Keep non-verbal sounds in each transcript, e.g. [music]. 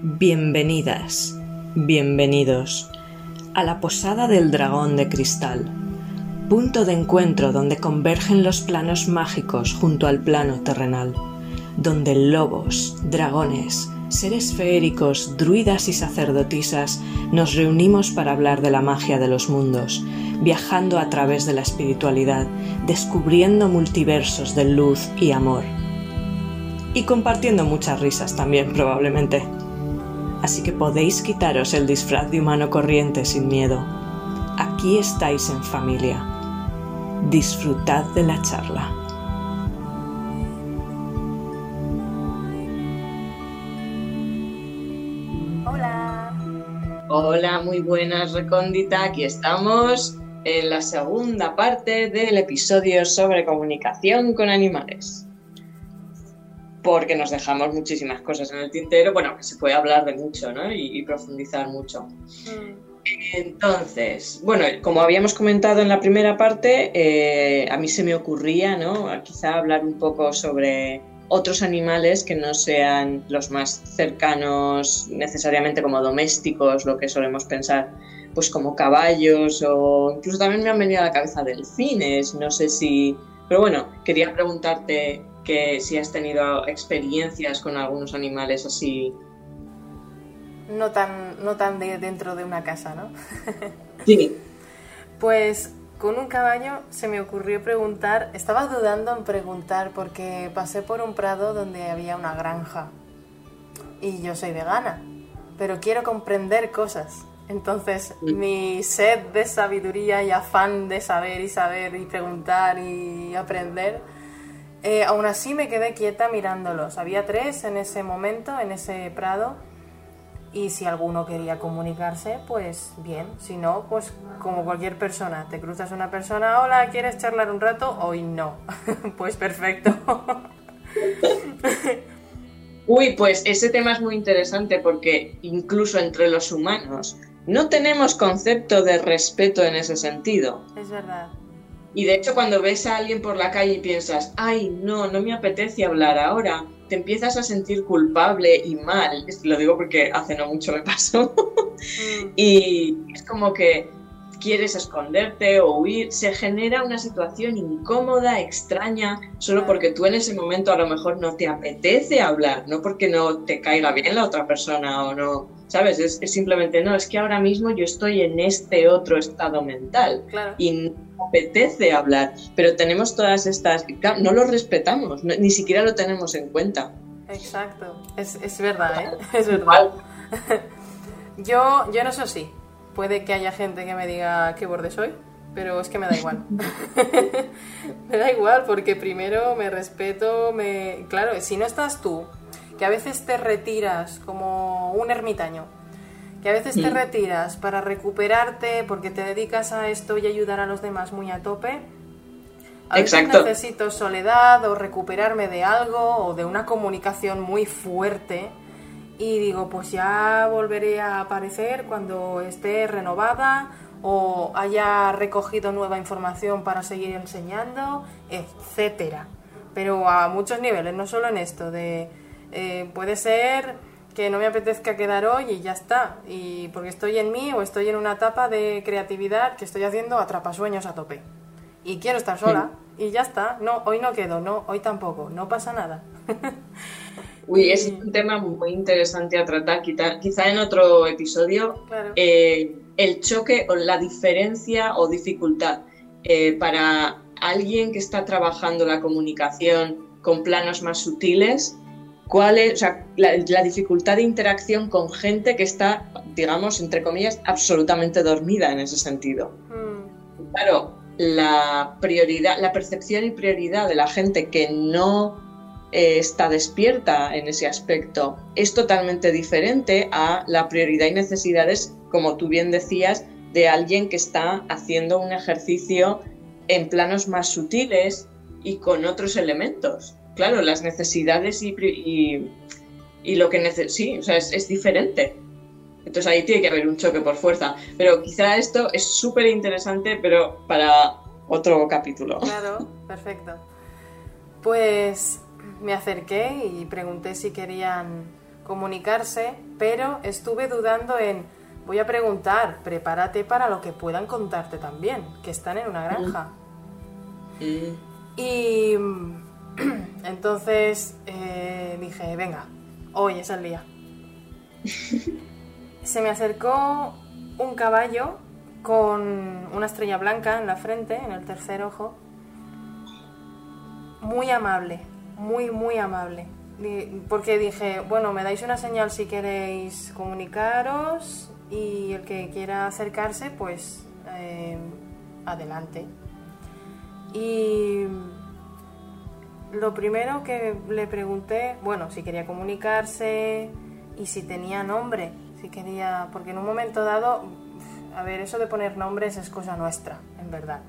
Bienvenidas, bienvenidos a la Posada del Dragón de Cristal, punto de encuentro donde convergen los planos mágicos junto al plano terrenal, donde lobos, dragones, seres feéricos, druidas y sacerdotisas nos reunimos para hablar de la magia de los mundos, viajando a través de la espiritualidad, descubriendo multiversos de luz y amor. Y compartiendo muchas risas también, probablemente así que podéis quitaros el disfraz de humano corriente sin miedo. Aquí estáis en familia. Disfrutad de la charla. Hola. Hola, muy buenas, Recóndita. Aquí estamos en la segunda parte del episodio sobre comunicación con animales porque nos dejamos muchísimas cosas en el tintero, bueno, que se puede hablar de mucho, ¿no? Y, profundizar mucho. Mm. Entonces, bueno, como habíamos comentado en la primera parte, eh, a mí se me ocurría, ¿no? Quizá hablar un poco sobre otros animales que no sean los más cercanos necesariamente como domésticos, lo que solemos pensar, pues como caballos o incluso también me han venido a la cabeza delfines, no sé si... Pero bueno, quería preguntarte que si has tenido experiencias con algunos animales así. No tan, no tan de dentro de una casa, ¿no? [laughs] sí. Pues con un caballo se me ocurrió preguntar, estaba dudando en preguntar porque pasé por un prado donde había una granja y yo soy vegana, pero quiero comprender cosas. Entonces mm. mi sed de sabiduría y afán de saber y saber y preguntar y aprender eh, aún así me quedé quieta mirándolos. Había tres en ese momento, en ese prado. Y si alguno quería comunicarse, pues bien. Si no, pues como cualquier persona. Te cruzas una persona, hola, ¿quieres charlar un rato? Hoy no. [laughs] pues perfecto. [laughs] Uy, pues ese tema es muy interesante porque incluso entre los humanos no tenemos concepto de respeto en ese sentido. Es verdad. Y de hecho cuando ves a alguien por la calle y piensas, ay, no, no me apetece hablar ahora, te empiezas a sentir culpable y mal. Lo digo porque hace no mucho me [laughs] pasó. Mm. y es como que quieres esconderte o huir, se genera una situación incómoda, extraña, solo porque tú en ese momento a lo mejor no te apetece hablar, no porque no te caiga bien la otra persona o no, ¿sabes? Es, simplemente, no, es que ahora mismo yo estoy en este otro estado mental y no apetece hablar, pero tenemos todas estas, no lo respetamos, ni siquiera lo tenemos en cuenta. Exacto, es, es verdad, ¿eh? Es verdad. [laughs] yo, yo no sé si puede que haya gente que me diga qué borde soy, pero es que me da igual. [laughs] me da igual porque primero me respeto, me... Claro, si no estás tú que a veces te retiras como un ermitaño, que a veces te retiras para recuperarte porque te dedicas a esto y ayudar a los demás muy a tope. A veces necesito soledad o recuperarme de algo o de una comunicación muy fuerte y digo, pues ya volveré a aparecer cuando esté renovada o haya recogido nueva información para seguir enseñando, etcétera. Pero a muchos niveles, no solo en esto, de eh, puede ser que no me apetezca quedar hoy y ya está, y porque estoy en mí o estoy en una etapa de creatividad que estoy haciendo atrapasueños a tope. Y quiero estar sola y ya está. No, hoy no quedo, no, hoy tampoco, no pasa nada. [laughs] Uy, es un tema muy interesante a tratar, quizá, en otro episodio. Eh, el choque o la diferencia o dificultad eh, para alguien que está trabajando la comunicación con planos más sutiles cuál es la, dificultad de interacción con gente que está, digamos, entre comillas, absolutamente dormida en ese sentido. Mm. Claro, la prioridad, la percepción y prioridad de la gente que no eh, está despierta en ese aspecto es totalmente diferente a la prioridad y necesidades, como tú bien decías, de alguien que está haciendo un ejercicio en planos más sutiles y con otros elementos claro, las necesidades y, y, lo que necesita, sí, o sea, es, diferente. Entonces ahí tiene que haber un choque por fuerza. Pero quizá esto es súper interesante, pero para otro capítulo. Claro, perfecto. Pues me acerqué y pregunté si querían comunicarse, pero estuve dudando en, voy a preguntar, prepárate para lo que puedan contarte también, que están en una granja. Y [clears throat] entonces eh, dije, venga, hoy es el día. [laughs] Se me acercó un caballo con una estrella blanca en la frente, en el tercer ojo. Muy amable, muy, muy amable. Porque dije, bueno, me dais una señal si queréis comunicaros y el que quiera acercarse, pues eh, adelante. Y lo primero que le pregunté, bueno, si quería comunicarse y si tenía nombre, si quería, porque en un momento dado, a ver, eso de poner nombres es cosa nuestra, en verdad.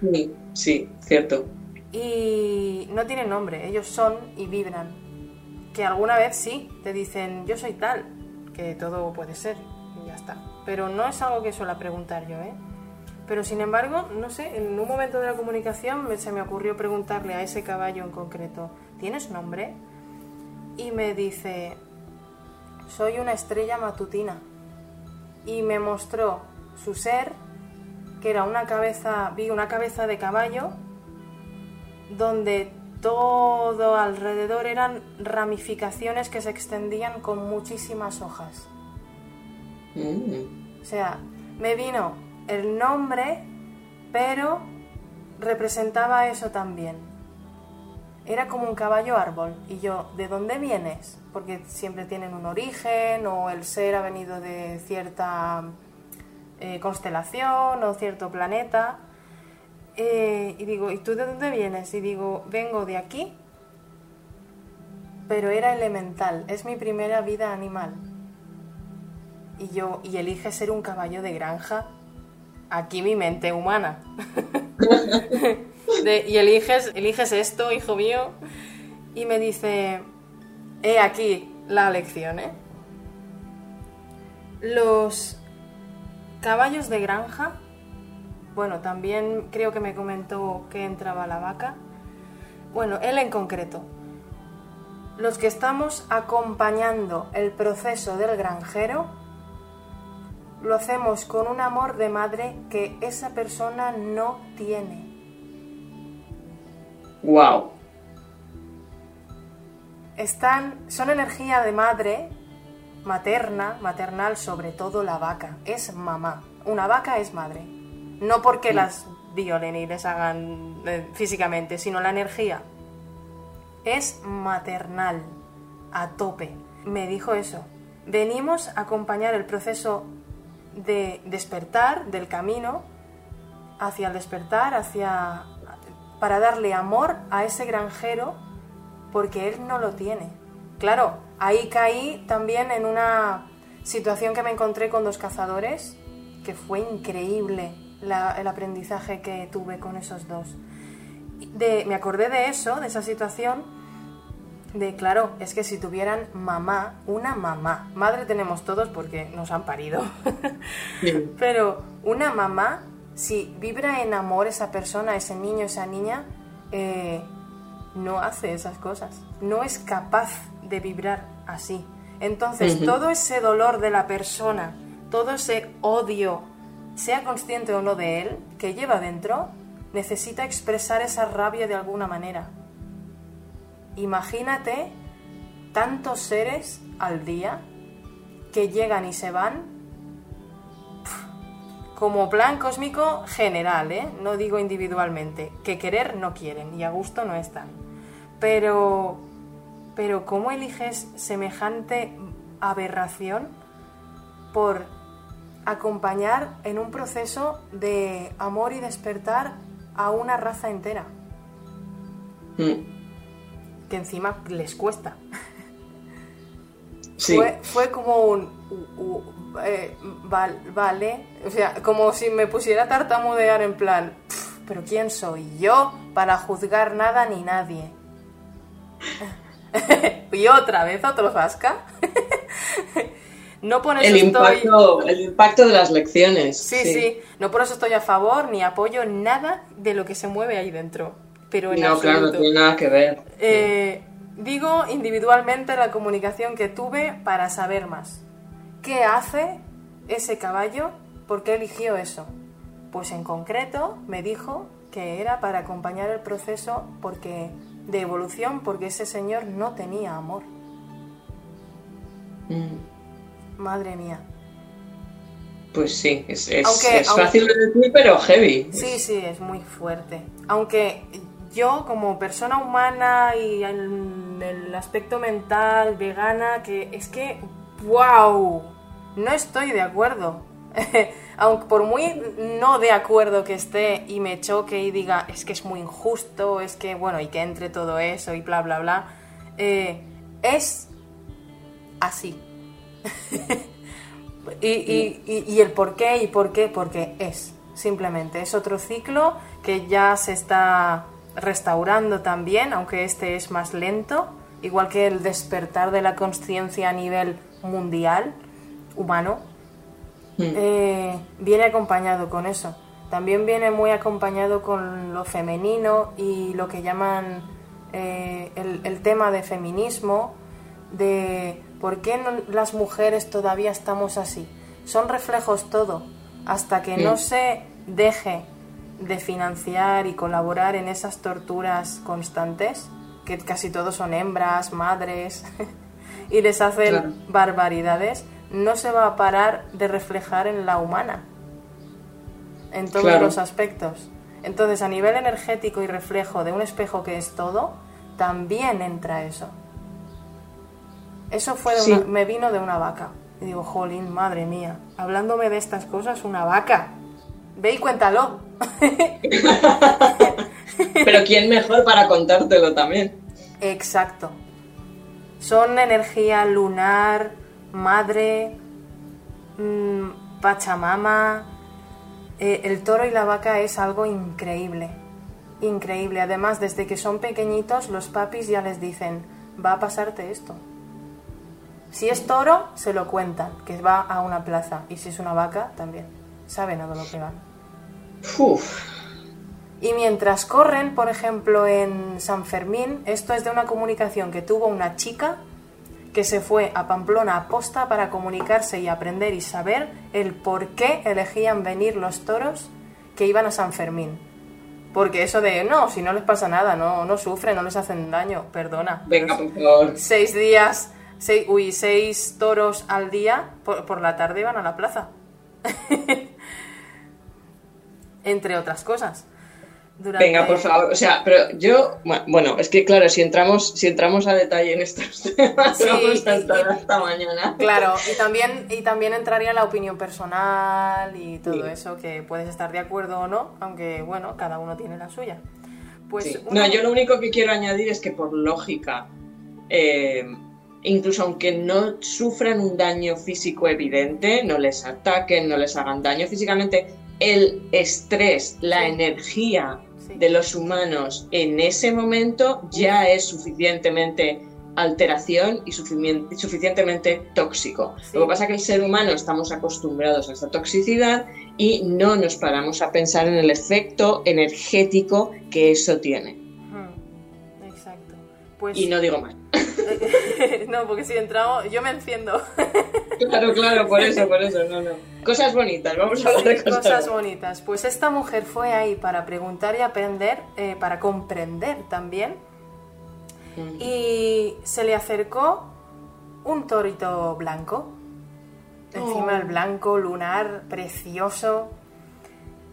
Sí, sí, cierto. Y no tienen nombre, ellos son y vibran. Que alguna vez sí, te dicen, yo soy tal, que todo puede ser, y ya está. Pero no es algo que suela preguntar yo, ¿eh? Pero sin embargo, no sé, en un momento de la comunicación se me ocurrió preguntarle a ese caballo en concreto, ¿tienes nombre? Y me dice, soy una estrella matutina. Y me mostró su ser, que era una cabeza, vi una cabeza de caballo, donde todo alrededor eran ramificaciones que se extendían con muchísimas hojas. Mm. O sea, me vino el nombre, pero representaba eso también. Era como un caballo árbol. Y yo, ¿de dónde vienes? Porque siempre tienen un origen o el ser ha venido de cierta eh, constelación o cierto planeta. Eh, y digo, ¿y tú de dónde vienes? Y digo, vengo de aquí, pero era elemental, es mi primera vida animal. Y yo, y elige ser un caballo de granja aquí mi mente humana. [laughs] y eliges, eliges esto, hijo mío, y me dice, he aquí la lección, ¿eh? Los caballos de granja, bueno, también creo que me comentó que entraba la vaca, bueno, él en concreto, los que estamos acompañando el proceso del granjero, lo hacemos con un amor de madre que esa persona no tiene. Wow. Están, son energía de madre, materna, maternal, sobre todo la vaca. Es mamá. Una vaca es madre. No porque las violen y les hagan eh, físicamente, sino la energía. Es maternal, a tope. Me dijo eso. Venimos a acompañar el proceso de despertar del camino hacia el despertar, hacia para darle amor a ese granjero porque él no lo tiene. Claro, ahí caí también en una situación que me encontré con dos cazadores, que fue increíble el aprendizaje que tuve con esos dos. De, me acordé de eso, de esa situación, de claro, es que si tuvieran mamá, una mamá, madre tenemos todos porque nos han parido, [laughs] pero una mamá, si vibra en amor esa persona, ese niño, esa niña, eh, no hace esas cosas, no es capaz de vibrar así. Entonces, todo ese dolor de la persona, todo ese odio, sea consciente o no de él, que lleva dentro, necesita expresar esa rabia de alguna manera. Imagínate tantos seres al día que llegan y se van como plan cósmico general, ¿eh? no digo individualmente, que querer no quieren y a gusto no están. Pero, pero ¿cómo eliges semejante aberración por acompañar en un proceso de amor y despertar a una raza entera? Mm que encima les cuesta. Fue, como un... Eh, vale, o sea, como si me pusiera a tartamudear en plan, pero ¿quién soy yo para juzgar nada ni nadie? [laughs] y otra vez otro zasca. [laughs] no por eso el impacto, el impacto de las lecciones. Sí, sí, sí, no por eso estoy a favor ni apoyo nada de lo que se mueve ahí dentro pero en no, claro, no tiene nada que ver. Eh, Digo individualmente la comunicación que tuve para saber más. ¿Qué hace ese caballo? ¿Por qué eligió eso? Pues en concreto me dijo que era para acompañar el proceso porque de evolución porque ese señor no tenía amor. Mm. Madre mía. Pues sí, es, fácil de decir, pero heavy. Sí, sí, es muy fuerte. Aunque yo como persona humana y el aspecto mental, vegana, que es que, wow, no estoy de acuerdo. [laughs] Aunque por muy no de acuerdo que esté y me choque y diga, es que es muy injusto, es que, bueno, y que entre todo eso y bla, bla, bla, eh, es así. [laughs] y, el por qué y por qué, porque es, simplemente. Es otro ciclo que ya se está restaurando también, aunque este es más lento, igual que el despertar de la conciencia a nivel mundial, humano, mm. eh, viene acompañado con eso. También viene muy acompañado con lo femenino y lo que llaman eh, el, tema de feminismo, de por qué las mujeres todavía estamos así. Son reflejos todo. Hasta que no se deje de financiar y colaborar en esas torturas constantes, que casi todos son hembras, madres, [laughs] y les hacen barbaridades, no se va a parar de reflejar en la humana, en todos los aspectos. Entonces, a nivel energético y reflejo de un espejo que es todo, también entra eso. Eso fue me vino de una vaca. Y digo, jolín, madre mía, hablándome de estas cosas, una vaca. Ve y cuéntalo. [laughs] Pero ¿quién mejor para contártelo también? Exacto. Son energía lunar, madre, mm, pachamama. Eh, el toro y la vaca es algo increíble. Increíble. Además, desde que son pequeñitos, los papis ya les dicen, va a pasarte esto. Si es toro, se lo cuentan, que va a una plaza. Y si es una vaca, también. Saben a lo que van. Y mientras corren, por ejemplo, en San Fermín, esto es de una comunicación que tuvo una chica que se fue a Pamplona a posta para comunicarse y aprender y saber el por qué elegían venir los toros que iban a San Fermín. Porque eso de, no, si no les pasa nada, no, no sufren, no les hacen daño, perdona. Venga, por favor. Seis días, seis, uy, seis toros al día, por, por la tarde iban a la plaza. [laughs] Entre otras cosas. Venga, por favor, o sea, pero yo, bueno, es que claro, si entramos, si entramos a detalle en estos [laughs] temas, vamos a estar hasta mañana. Claro, y también, y también entraría la opinión personal y todo eso, que puedes estar de acuerdo o no, aunque bueno, cada uno tiene la suya. Pues No, yo lo único que quiero añadir es que por lógica, eh, incluso aunque no sufran un daño físico evidente, no les ataquen, no les hagan daño físicamente, el estrés, la energía de los humanos en ese momento ya es suficientemente alteración y suficientemente tóxico. Lo que pasa es que el ser humano estamos acostumbrados a esta toxicidad y no nos paramos a pensar en el efecto energético que eso tiene. Exacto. Pues y no digo más. [laughs] no, porque si entramos, yo me enciendo. claro, claro, por eso, por eso, no, no. Cosas bonitas, vamos a hablar de cosas, cosas bonitas. Pues esta mujer fue ahí para preguntar y aprender, eh, para comprender también. Mm. Y se le acercó un torito blanco, encima el oh. blanco, lunar, precioso.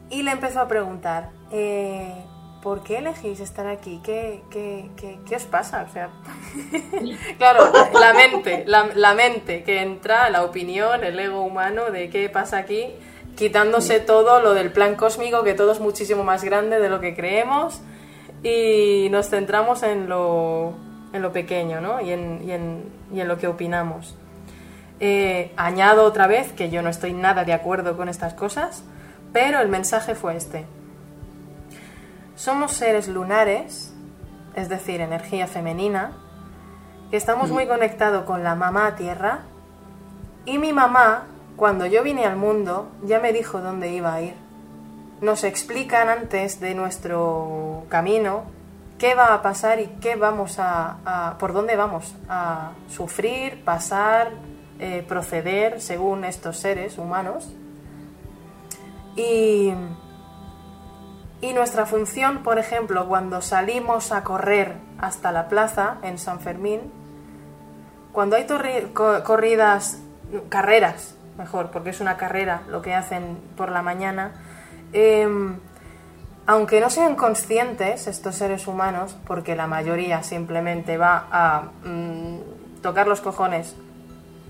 Y le empezó a preguntar, eh, ¿por qué elegís estar aquí? ¿Qué, qué, qué, os pasa? O sea, [laughs] claro, la mente, la, mente que entra, la opinión, el ego humano de qué pasa aquí, quitándose todo lo del plan cósmico, que todo es muchísimo más grande de lo que creemos, y nos centramos en lo, en lo pequeño, ¿no? Y en, y en, y en lo que opinamos. Eh, añado otra vez que yo no estoy nada de acuerdo con estas cosas, pero el mensaje fue este somos seres lunares, es decir, energía femenina, que estamos muy conectados con la mamá tierra. Y mi mamá, cuando yo vine al mundo, ya me dijo dónde iba a ir. Nos explican antes de nuestro camino qué va a pasar y qué vamos a, por dónde vamos a sufrir, pasar, eh, proceder según estos seres humanos. Y, y nuestra función, por ejemplo, cuando salimos a correr hasta la plaza en San Fermín, cuando hay corridas, carreras, mejor, porque es una carrera lo que hacen por la mañana, em, aunque no sean conscientes estos seres humanos, porque la mayoría simplemente va a mm, tocar los cojones,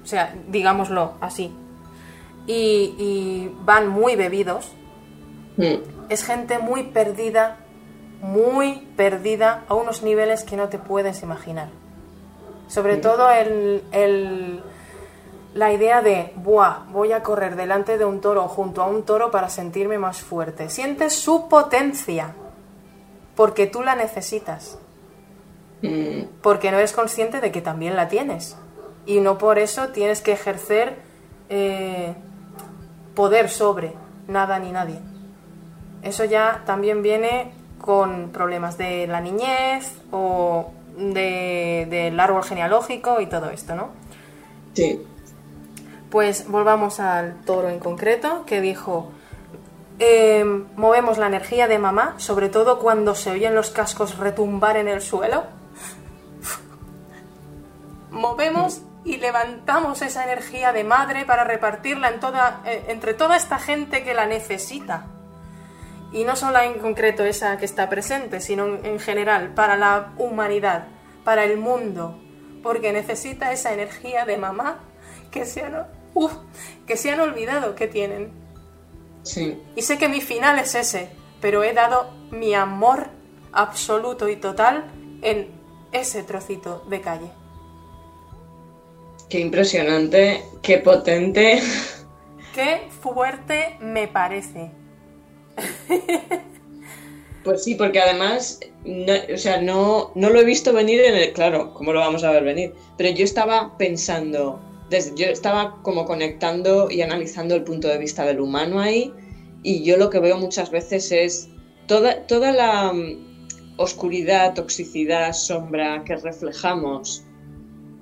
o sea, digámoslo así, y, van muy bebidos, mm. Es gente muy perdida, muy perdida a unos niveles que no te puedes imaginar. Sobre todo el la idea de, Buah, voy a correr delante de un toro junto a un toro para sentirme más fuerte. Sientes su potencia, porque tú la necesitas. Mm. Porque no eres consciente de que también la tienes. Y no por eso tienes que ejercer eh, poder sobre nada ni nadie. Eso ya también viene con problemas de la niñez o del árbol genealógico y todo esto, ¿no? Sí. Pues volvamos al toro en concreto, que dijo, em, movemos la energía de mamá, sobre todo cuando se oyen los cascos retumbar en el suelo. [laughs] movemos y levantamos esa energía de madre para repartirla en toda, eh, entre toda esta gente que la necesita. Y no solo en concreto esa que está presente, sino en general, para la humanidad, para el mundo, porque necesita esa energía de mamá que se, que se han olvidado que tienen. Sí. Y sé que mi final es ese, pero he dado mi amor absoluto y total en ese trocito de calle. Qué impresionante, qué potente. Qué fuerte me parece. Pues sí, porque además, o sea, no, no lo he visto venir en el. Claro, ¿cómo lo vamos a ver venir? Pero yo estaba pensando, yo estaba como conectando y analizando el punto de vista del humano ahí y yo lo que veo muchas veces es toda, toda la mm, oscuridad, toxicidad, sombra que reflejamos,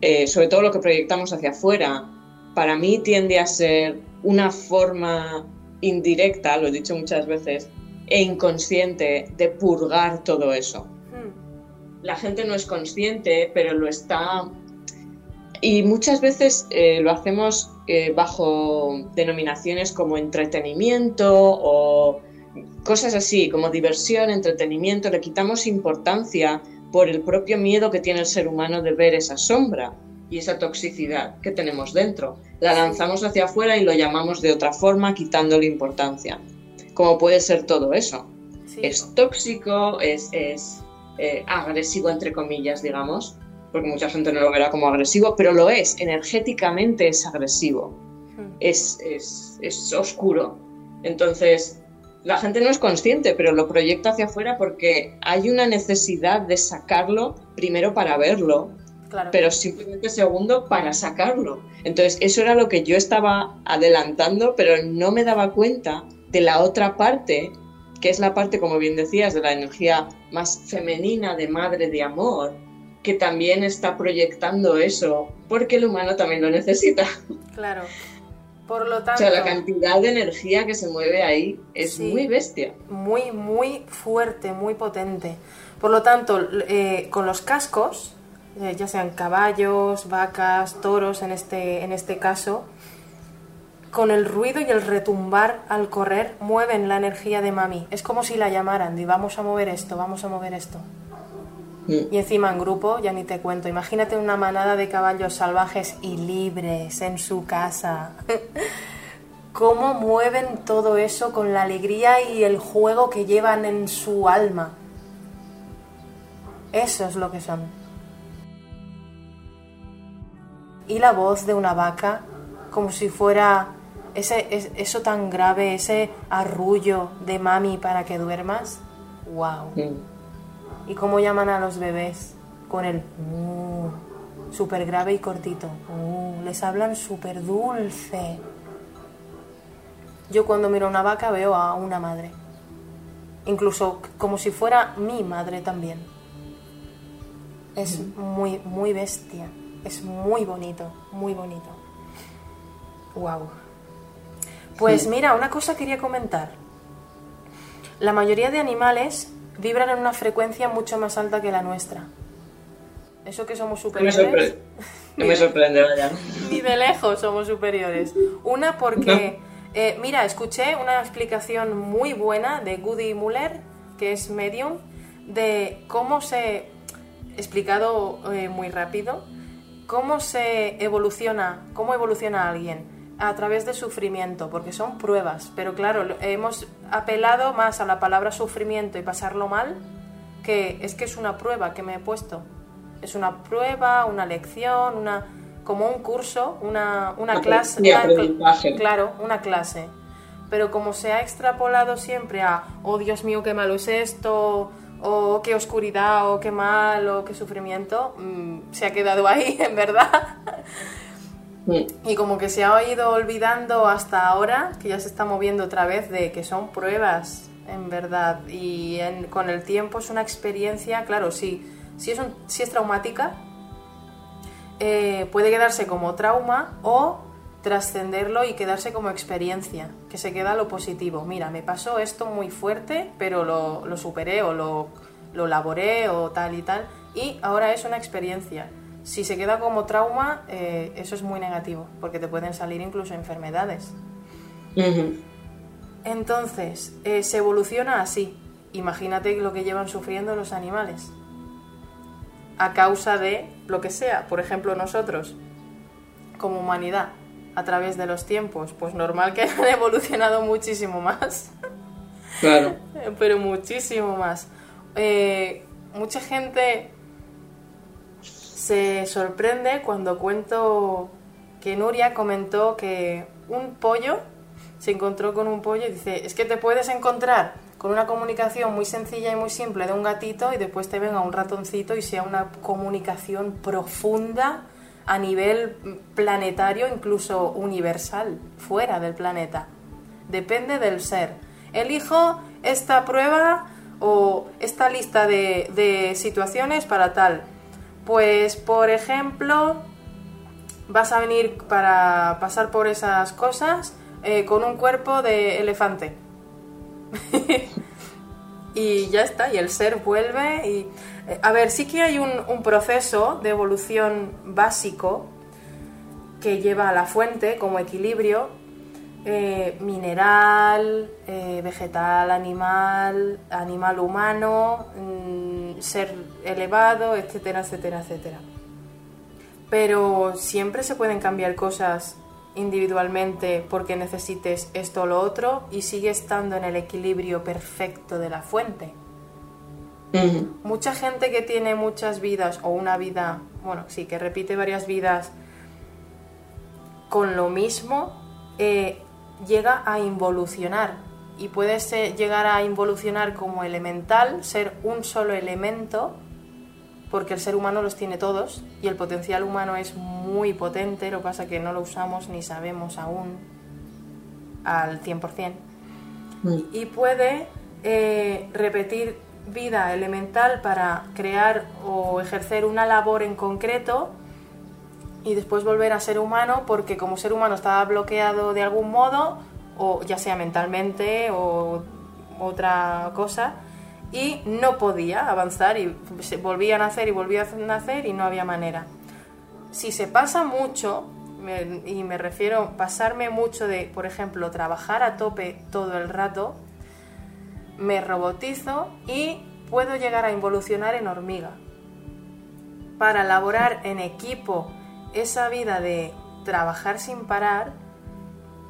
eh, sobre todo lo que proyectamos hacia afuera, para mí tiende a ser una forma indirecta, lo he dicho muchas veces, e inconsciente de purgar todo eso. Hmm. La gente no es consciente, pero lo está y muchas veces eh, lo hacemos eh, bajo denominaciones como entretenimiento o cosas así, como diversión, entretenimiento. Le quitamos importancia por el propio miedo que tiene el ser humano de ver esa sombra y esa toxicidad que tenemos dentro. La lanzamos hacia afuera y lo llamamos de otra forma, quitándole importancia. Como puede ser todo eso. Es tóxico, es, es eh, agresivo, entre comillas, digamos porque mucha gente no lo verá como agresivo, pero lo es, energéticamente es agresivo, hmm. es, es, oscuro. Entonces, la gente no es consciente, pero lo proyecta hacia afuera porque hay una necesidad de sacarlo, primero para verlo, pero simplemente segundo para sacarlo. Entonces, eso era lo que yo estaba adelantando, pero no me daba cuenta de la otra parte, que es la parte, como bien decías, de la energía más femenina, de madre, de amor, que también está proyectando eso, porque el humano también lo necesita. Claro. Por lo tanto. O sea, la cantidad de energía que se mueve ahí es muy bestia. Muy, muy fuerte, muy potente. Por lo tanto, eh, con los cascos, eh, ya sean caballos, vacas, toros en este, en este caso, con el ruido y el retumbar al correr mueven la energía de mami. Es como si la llamaran y vamos a mover esto, vamos a mover esto. Y encima en grupo, ya ni te cuento. Imagínate una manada de caballos salvajes y libres en su casa. [laughs] ¿Cómo mueven todo eso con la alegría y el juego que llevan en su alma? Eso es lo que son. Y la voz de una vaca, como si fuera ese, eso tan grave, ese arrullo de mami para que duermas. ¡Wow! ¿Y cómo llaman a los bebés? Con el uh, súper grave y cortito. Uh, les hablan súper dulce. Yo cuando miro a una vaca veo a una madre. Incluso como si fuera mi madre también. Es muy, muy bestia. Es muy bonito, muy bonito. Wow. Pues mira, una cosa quería comentar. La mayoría de animales vibran en una frecuencia mucho más alta que la nuestra. Eso que somos superiores. [laughs] Me, me sorprende, vaya. Ni de lejos somos superiores. Una porque, eh, mira, escuché una explicación muy buena de Goody Muller, que es medium, de cómo se, explicado eh, muy rápido, cómo se evoluciona, cómo evoluciona alguien a través de sufrimiento, porque son pruebas, pero claro, hemos apelado más a la palabra sufrimiento y pasarlo mal, que es que es una prueba que me he puesto. Es una prueba, una lección, una como un curso, una, una clase, claro, una clase. Pero como se ha extrapolado siempre a, oh Dios mío, qué malo es esto, o qué oscuridad, o qué mal, o qué sufrimiento, mm, se ha quedado ahí, [laughs] en verdad. Y como que se ha ido olvidando hasta ahora, que ya se está moviendo otra vez, de que son pruebas, en verdad. Y con el tiempo es una experiencia, claro, si, si, es, si es traumática, eh, puede quedarse como trauma o trascenderlo y quedarse como experiencia, que se queda lo positivo. Mira, me pasó esto muy fuerte, pero lo, lo superé o lo, lo laboré o tal y tal, y ahora es una experiencia si se queda como trauma, eh, eso es muy negativo, porque te pueden salir incluso enfermedades. Entonces, eh, se evoluciona así. Imagínate lo que llevan sufriendo los animales. A causa de lo que sea. Por ejemplo, nosotros, como humanidad, a través de los tiempos, pues normal que [laughs] hayan evolucionado muchísimo más. Claro. [laughs] Pero muchísimo más. Eh, mucha gente se sorprende cuando cuento que Nuria comentó que un pollo se encontró con un pollo y dice, es que te puedes encontrar con una comunicación muy sencilla y muy simple de un gatito y después te venga un ratoncito y sea una comunicación profunda a nivel planetario, incluso universal, fuera del planeta. Depende del ser. Elijo esta prueba o esta lista de, de situaciones para tal pues, por ejemplo, vas a venir para pasar por esas cosas eh, con un cuerpo de elefante. [laughs] y ya está, y el ser vuelve y... Eh, a ver, sí que hay un, proceso de evolución básico que lleva a la fuente como equilibrio eh, mineral, vegetal, animal, animal humano, mm, ser elevado, etcétera, etcétera, etcétera. Pero siempre se pueden cambiar cosas individualmente porque necesites esto o lo otro y sigue estando en el equilibrio perfecto de la fuente. Mucha gente que tiene muchas vidas o una vida, bueno, sí, que repite varias vidas con lo mismo, eh, llega a involucionar y puede llegar a involucionar como elemental, ser un solo elemento, porque el ser humano los tiene todos y el potencial humano es muy potente, lo que pasa que no lo usamos ni sabemos aún al 100%. Mm. Y puede eh, repetir vida elemental para crear o ejercer una labor en concreto y después volver a ser humano porque como ser humano estaba bloqueado de algún modo, o ya sea mentalmente o otra cosa, y no podía avanzar y volvía a nacer y volvía a nacer y no había manera. Si se pasa mucho, y me refiero pasarme mucho de, por ejemplo, trabajar a tope todo el rato, me robotizo y puedo llegar a involucionar en hormiga. Para elaborar en equipo esa vida de trabajar sin parar,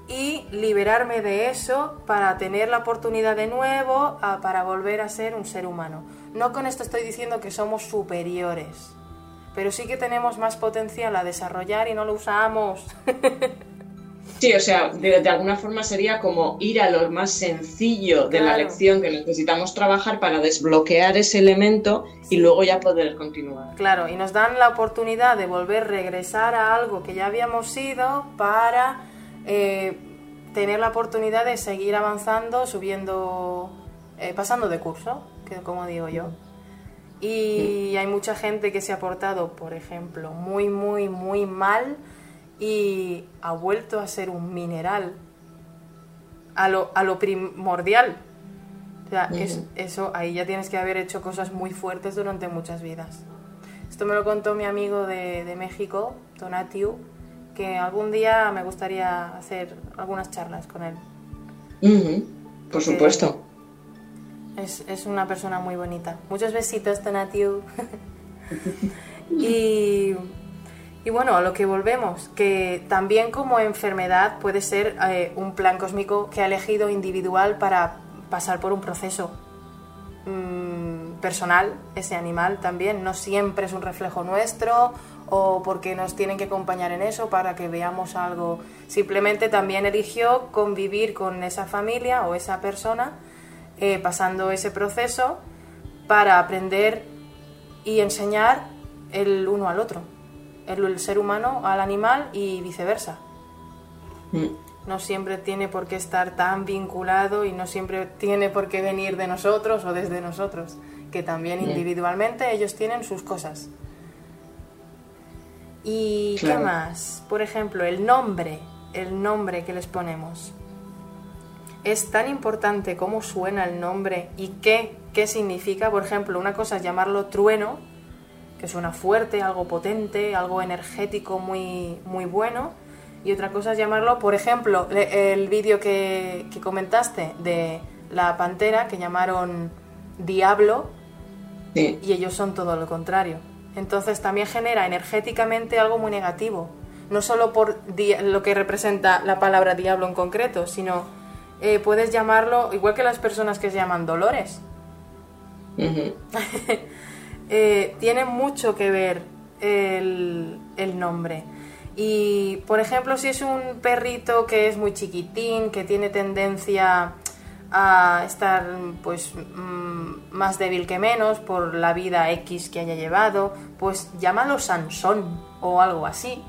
y liberarme de eso para tener la oportunidad de nuevo para volver a ser un ser humano. No con esto estoy diciendo que somos superiores, pero sí que tenemos más potencial a desarrollar y no lo usamos. [laughs] Sí, o sea, de, alguna forma sería como ir a lo más sencillo de la lección que necesitamos trabajar para desbloquear ese elemento y luego ya poder continuar. Claro, y nos dan la oportunidad de volver a regresar a algo que ya habíamos sido para eh, tener la oportunidad de seguir avanzando, subiendo, eh, pasando de curso, que como digo yo. Y hay mucha gente que se ha portado, por ejemplo, muy, muy, muy mal y ha vuelto a ser un mineral a lo, a lo primordial. O sea, es, eso, ahí ya tienes que haber hecho cosas muy fuertes durante muchas vidas. Esto me lo contó mi amigo de, de México, Donatiu, que algún día me gustaría hacer algunas charlas con él. Por supuesto. Es, es, una persona muy bonita. Muchos besitos, Donatiu. [laughs] y, y bueno, a lo que volvemos, que también como enfermedad puede ser eh, un plan cósmico que ha elegido individual para pasar por un proceso mm, personal, ese animal también. No siempre es un reflejo nuestro o porque nos tienen que acompañar en eso para que veamos algo. Simplemente también eligió convivir con esa familia o esa persona eh, pasando ese proceso para aprender y enseñar el uno al otro, el, ser humano al animal y viceversa. Mm. No siempre tiene por qué estar tan vinculado y no siempre tiene por qué venir de nosotros o desde nosotros, que también individualmente ellos tienen sus cosas. ¿Y qué más? Por ejemplo, el nombre, el nombre que les ponemos. Es tan importante cómo suena el nombre y qué, qué significa. Por ejemplo, una cosa es llamarlo trueno, que suena fuerte, algo potente, algo energético muy, muy bueno. Y otra cosa es llamarlo, por ejemplo, el vídeo que, que comentaste de la pantera, que llamaron Diablo, y ellos son todo lo contrario entonces también genera energéticamente algo muy negativo. No solo por lo que representa la palabra diablo en concreto, sino eh, puedes llamarlo igual que las personas que se llaman dolores. [laughs] Eh, tiene mucho que ver el, el nombre. Y, por ejemplo, si es un perrito que es muy chiquitín, que tiene tendencia a estar pues mm, más débil que menos por la vida X que haya llevado, pues llámalo Sansón o algo así.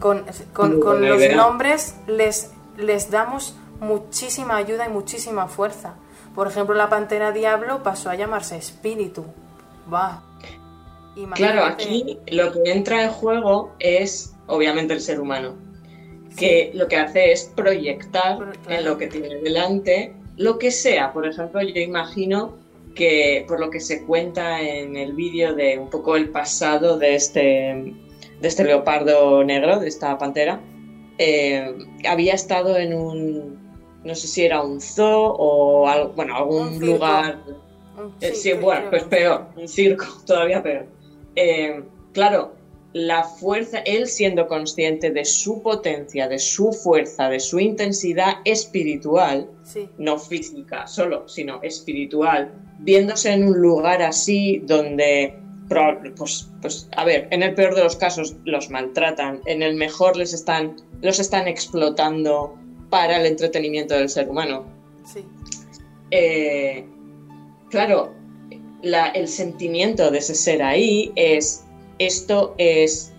Con, los nombres les, les damos muchísima ayuda y muchísima fuerza. Por ejemplo, la pantera diablo pasó a llamarse espíritu. Va. Claro, aquí lo que entra en juego es obviamente el ser humano que lo que hace es proyectar en lo que tiene delante lo que sea. Por ejemplo, yo imagino que por lo que se cuenta en el vídeo de un poco el pasado de este, de este leopardo negro, de esta pantera, eh, había estado en un, no sé si era un zoo o bueno, algún lugar... Eh, sí, bueno, pues peor, un circo, [laughs] todavía peor. Eh, claro, la fuerza, él siendo consciente de su potencia, de su fuerza, de su intensidad espiritual, no física solo, sino espiritual, viéndose en un lugar así donde, pues, pues, a ver, en el peor de los casos los maltratan, en el mejor les están, los están explotando para el entretenimiento del ser humano. Sí. Eh, claro, el sentimiento de ese ser ahí es esto es,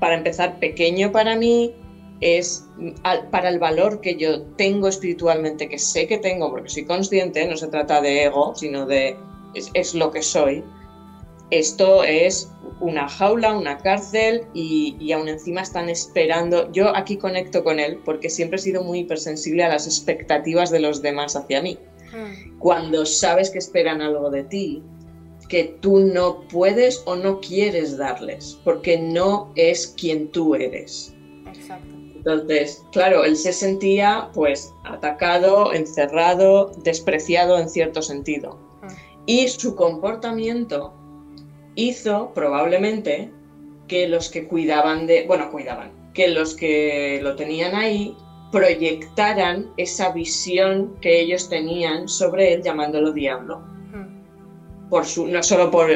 para empezar, pequeño para mí, es para el valor que yo tengo espiritualmente, que sé que tengo, porque soy consciente, no se trata de ego, sino de es, lo que soy. Esto es una jaula, una cárcel y, y, aún encima están esperando. Yo aquí conecto con él porque siempre he sido muy hipersensible a las expectativas de los demás hacia mí. Hmm. Cuando sabes que esperan algo de ti, que tú no puedes o no quieres darles, porque no es quien tú eres. Exacto. Entonces, claro, él se sentía pues atacado, encerrado, despreciado en cierto sentido. Mm. Y su comportamiento hizo probablemente que los que cuidaban de, bueno, cuidaban, que los que lo tenían ahí proyectaran esa visión que ellos tenían sobre él llamándolo diablo su, no solo por,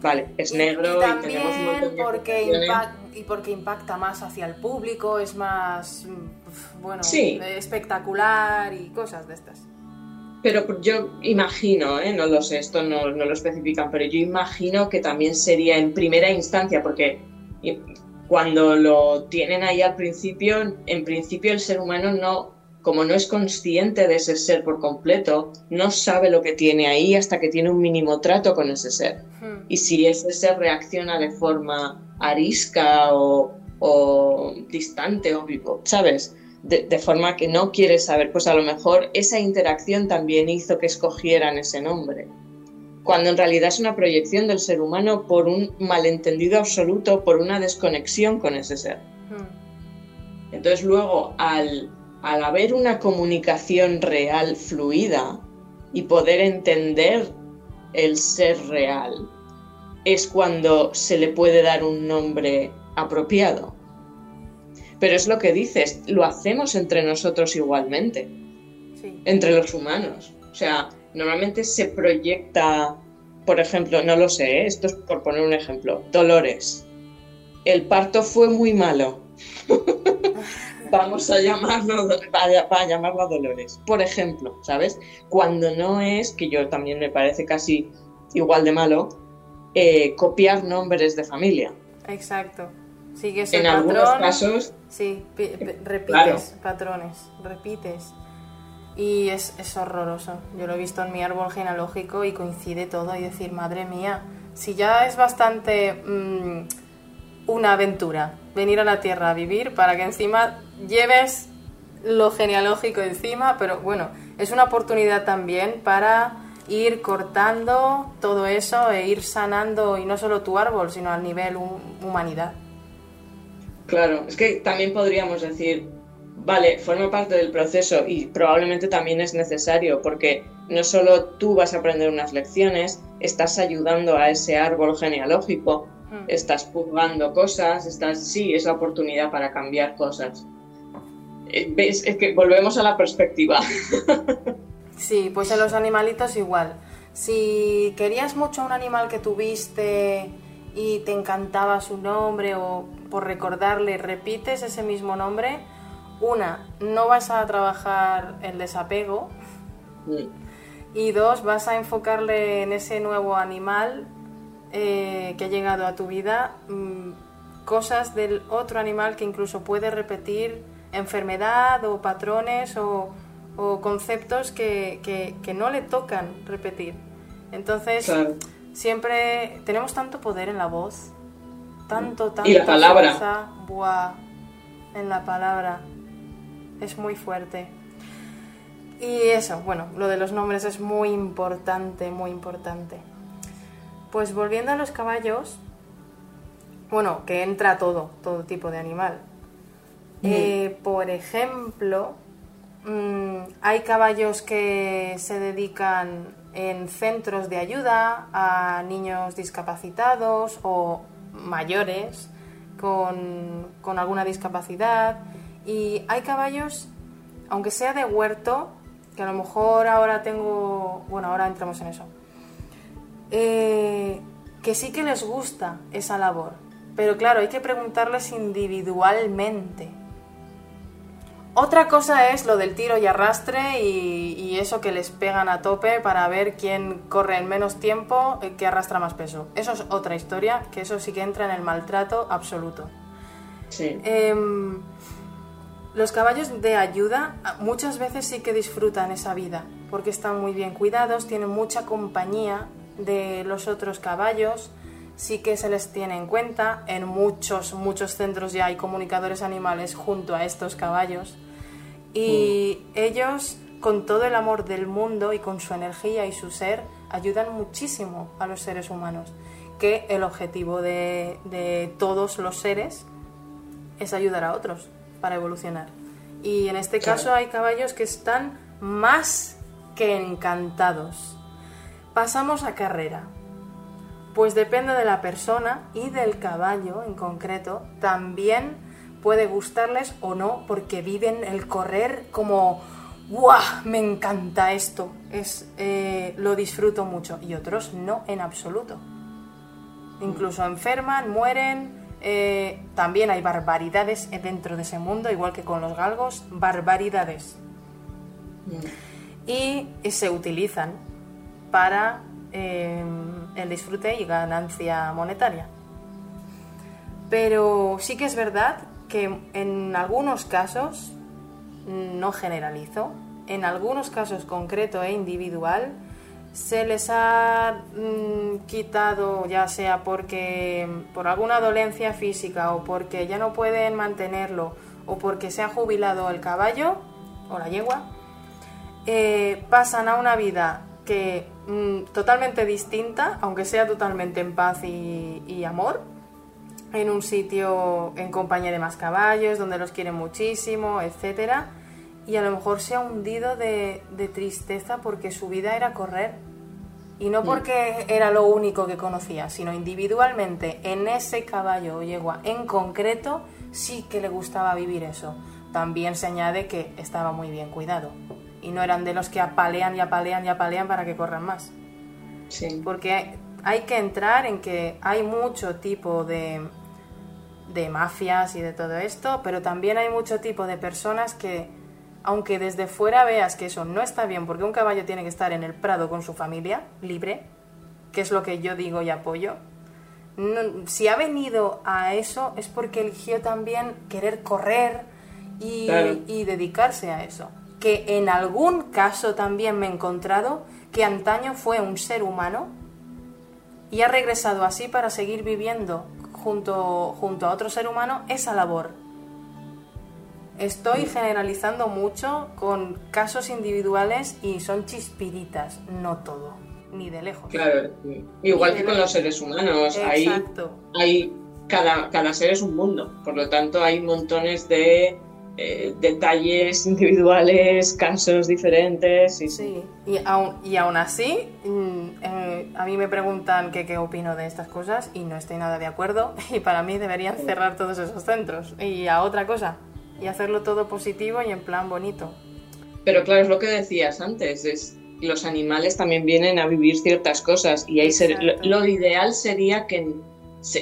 vale, es negro y, tenemos un montón de porque y porque impacta más hacia el público, es más, bueno, espectacular y cosas de estas. Pero yo imagino, ¿eh? no lo sé, esto no, no, lo especifican, pero yo imagino que también sería en primera instancia, porque cuando lo tienen ahí al principio, en principio el ser humano no como no es consciente de ese ser por completo, no sabe lo que tiene ahí hasta que tiene un mínimo trato con ese ser. Hmm. Y si ese ser reacciona de forma arisca o, distante o vivo, ¿sabes? De, de, forma que no quiere saber, pues a lo mejor esa interacción también hizo que escogieran ese nombre, cuando en realidad es una proyección del ser humano por un malentendido absoluto, por una desconexión con ese ser. Hmm. Entonces luego, al al haber una comunicación real fluida y poder entender el ser real, es cuando se le puede dar un nombre apropiado. Pero es lo que dices, lo hacemos entre nosotros igualmente, entre los humanos. O sea, normalmente se proyecta, por ejemplo, no lo sé, ¿eh? esto es por poner un ejemplo, Dolores. El parto fue muy malo. [laughs] vamos a llamarlo, para, llamarla Dolores. Por ejemplo, ¿sabes? Cuando no es, que yo también me parece casi igual de malo, eh, copiar nombres de familia. Exacto. Sigues el en algunos casos. Sí, repites patrones, repites. Y es, horroroso. Yo lo he visto en mi árbol genealógico y coincide todo y decir, madre mía, si ya es bastante mm, una aventura venir a la Tierra a vivir para que encima lleves lo genealógico encima, pero bueno, es una oportunidad también para ir cortando todo eso e ir sanando, y no solo tu árbol, sino al nivel humanidad. Claro, es que también podríamos decir, vale, forma parte del proceso y probablemente también es necesario porque no solo tú vas a aprender unas lecciones, estás ayudando a ese árbol genealógico, hmm. estás purgando cosas, estás, sí, es la oportunidad para cambiar cosas. Eh, es que volvemos a la perspectiva. [laughs] Sí, pues en los animalitos igual. Si querías mucho un animal que tuviste y te encantaba su nombre o por recordarle repites ese mismo nombre, una, no vas a trabajar el desapego y dos, vas a enfocarle en ese nuevo animal eh, que ha llegado a tu vida mm, cosas del otro animal que incluso puede repetir enfermedad o patrones o, conceptos que, no le tocan repetir. Entonces, siempre tenemos tanto poder en la voz, tanto, tanto. Y la palabra. en la palabra. Es muy fuerte. Y eso, bueno, lo de los nombres es muy importante, muy importante. Pues volviendo a los caballos, bueno, que entra todo, todo tipo de animal. Eh, por ejemplo, mm, hay caballos que se dedican en centros de ayuda a niños discapacitados o mayores con, alguna discapacidad. Y hay caballos, aunque sea de huerto, que a lo mejor ahora tengo, bueno, ahora entramos en eso, eh, que sí que les gusta esa labor. Pero claro, hay que preguntarles individualmente otra cosa es lo del tiro y arrastre y, eso que les pegan a tope para ver quién corre en menos tiempo y que arrastra más peso. Eso es otra historia, que eso sí que entra en el maltrato absoluto. Sí. Em, los caballos de ayuda muchas veces sí que disfrutan esa vida, porque están muy bien cuidados, tienen mucha compañía de los otros caballos, sí que se les tiene en cuenta. En muchos, muchos centros ya hay comunicadores animales junto a estos caballos. Y mm. ellos, con todo el amor del mundo y con su energía y su ser, ayudan muchísimo a los seres humanos. Que el objetivo de, todos los seres es ayudar a otros para evolucionar. Y en este caso hay caballos que están más que encantados. Pasamos a carrera. Pues depende de la persona y del caballo en concreto, también puede gustarles o no, porque viven el correr como ¡Guau! Me encanta esto, es, eh, lo disfruto mucho. Y otros no en absoluto. Incluso enferman, mueren. Eh, también hay barbaridades dentro de ese mundo, igual que con los galgos, barbaridades. Mm. Y se utilizan para Em, el disfrute y ganancia monetaria. Pero sí que es verdad que en algunos casos no generalizo, en algunos casos concretos e individual, se les ha mm, quitado, ya sea porque por alguna dolencia física o porque ya no pueden mantenerlo o porque se ha jubilado el caballo o la yegua, eh, pasan a una vida que mm, totalmente distinta, aunque sea totalmente en paz y, amor, en un sitio en compañía de más caballos, donde los quieren muchísimo, etcétera, y a lo mejor se ha hundido de, de tristeza porque su vida era correr. Y no mm. porque era lo único que conocía, sino individualmente en ese caballo o yegua en concreto sí que le gustaba vivir eso. También se añade que estaba muy bien cuidado y no eran de los que apalean y apalean y apalean para que corran más. Sí. Porque hay que entrar en que hay mucho tipo de, de mafias y de todo esto, pero también hay mucho tipo de personas que, aunque desde fuera veas que eso no está bien, porque un caballo tiene que estar en el prado con su familia, libre, que es lo que yo digo y apoyo, si ha venido a eso es porque eligió también querer correr y, y dedicarse a eso que en algún caso también me he encontrado que antaño fue un ser humano y ha regresado así para seguir viviendo junto, junto a otro ser humano esa labor. Estoy generalizando mucho con casos individuales y son chispiritas, no todo, ni de lejos. Claro, igual que con los seres humanos, Exacto. hay, cada, cada ser es un mundo, por lo tanto hay montones de eh, detalles [laughs] individuales, casos diferentes. Y... Sí, y aún, y aún así, mm, eh, a mí me preguntan qué opino de estas cosas y no estoy nada de acuerdo [laughs] y para mí deberían cerrar todos esos centros y a otra cosa y hacerlo todo positivo y en plan bonito. Pero claro, es lo que decías antes, es los animales también vienen a vivir ciertas cosas y hay lo ideal sería que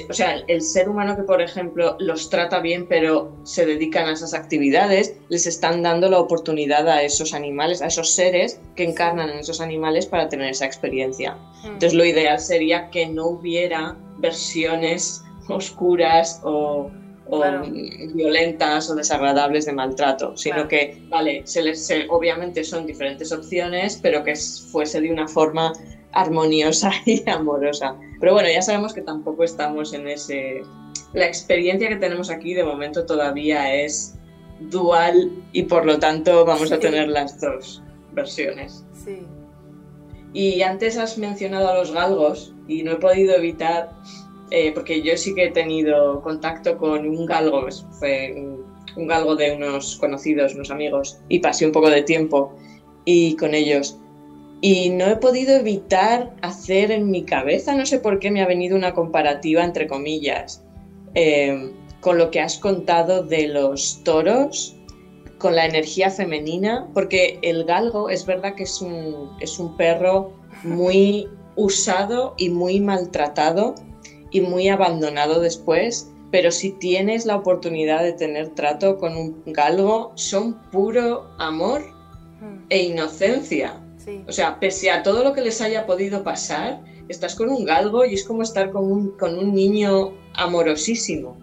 o sea, el ser humano que, por ejemplo, los trata bien, pero se dedican a esas actividades, les están dando la oportunidad a esos animales, a esos seres que encarnan en esos animales para tener esa experiencia. Hmm. Entonces, lo ideal sería que no hubiera versiones oscuras o, violentas o desagradables de maltrato, sino que, vale, se les, obviamente son diferentes opciones, pero que fuese de una forma armoniosa [laughs] y amorosa. Pero bueno, ya sabemos que tampoco estamos en ese... La experiencia que tenemos aquí de momento todavía es dual y por lo tanto vamos a tener las dos versiones. Sí. Y antes has mencionado a los galgos y no he podido evitar, eh, porque yo sí que he tenido contacto con un galgo, fue un galgo de unos conocidos, unos amigos, y pasé un poco de tiempo y con ellos. Y no he podido evitar hacer en mi cabeza, no sé por qué me ha venido una comparativa entre comillas, eh, con lo que has contado de los toros, con la energía femenina, porque el galgo es verdad que es un, es un perro muy usado y muy maltratado y muy abandonado después, pero si tienes la oportunidad de tener trato con un galgo, son puro amor mm. e inocencia. O sea, pese a todo lo que les haya podido pasar, estás con un galgo y es como estar con un, con un niño amorosísimo.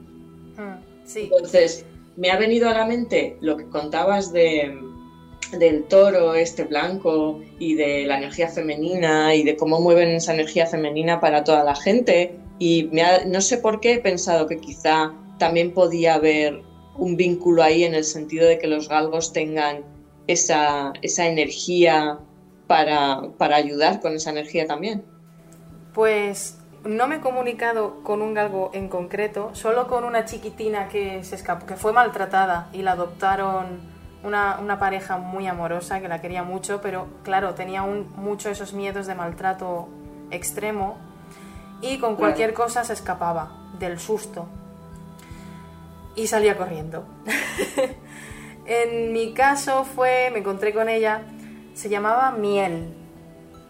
Mm, Entonces, me ha venido a la mente lo que contabas de, del toro este blanco y de la energía femenina y de cómo mueven esa energía femenina para toda la gente. Y no sé por qué he pensado que quizá también podía haber un vínculo ahí en el sentido de que los galgos tengan esa, esa energía para, ayudar con esa energía también? Pues no me he comunicado con un galgo en concreto, solo con una chiquitina que se escapó, que fue maltratada y la adoptaron una, pareja muy amorosa que la quería mucho, pero claro, tenía un, mucho esos miedos de maltrato extremo y con cualquier cosa se escapaba del susto y salía corriendo. [laughs] en mi caso fue, me encontré con ella se llamaba Miel.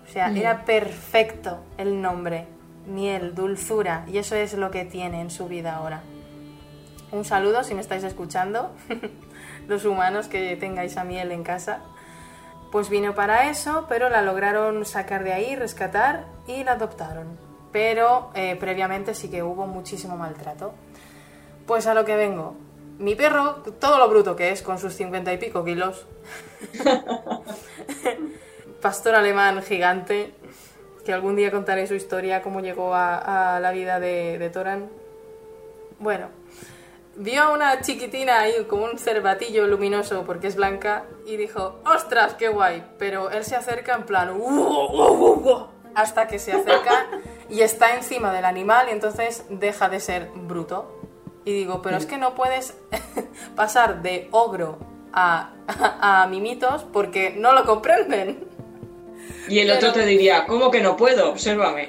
O sea, era perfecto el nombre. Miel, dulzura. Y eso es lo que tiene en su vida ahora. Un saludo si me estáis escuchando, [laughs] los humanos que tengáis a Miel en casa. Pues vino para eso, pero la lograron sacar de ahí, rescatar y la adoptaron. Pero eh, previamente sí que hubo muchísimo maltrato. Pues a lo que vengo. mi perro, todo lo bruto que es, con sus cincuenta y pico kilos. [laughs] Pastor alemán gigante, que algún día contaré su historia, cómo llegó a, la vida de, de Toran. Bueno, vio a una chiquitina ahí como un cervatillo luminoso porque es blanca y dijo, ¡ostras, qué guay! Pero él se acerca en plan, hasta que se acerca y está encima del animal y entonces deja de ser bruto. Y digo, pero es que no puedes [laughs] pasar de ogro a, a, mimitos porque no lo comprenden. Y el otro te diría, ¿cómo que no puedo? Obsérvame.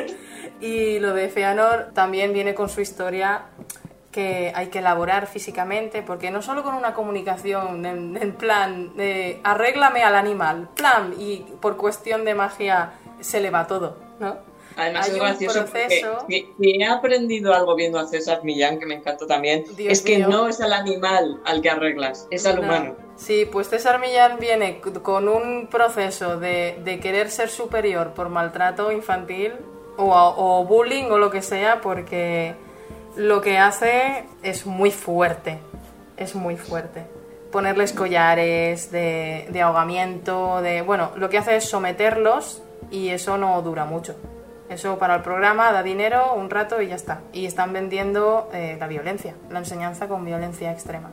[laughs] y lo de Feanor también viene con su historia que hay que elaborar físicamente, porque no solo con una comunicación en, plan de arréglame al animal, plan, y por cuestión de magia se le va todo, ¿no? Además es gracioso porque he aprendido algo viendo a César Millán, que me encantó también, es que no es al animal al que arreglas, es al humano. Sí, pues César Millán viene con un proceso de, querer ser superior por maltrato infantil o, o bullying o lo que sea, porque lo que hace es muy fuerte, es muy fuerte. Ponerles collares de, de, ahogamiento, de... Bueno, lo que hace es someterlos y eso no dura mucho. Eso para el programa da dinero un rato y ya está. Y están vendiendo eh, la violencia, la enseñanza con violencia extrema.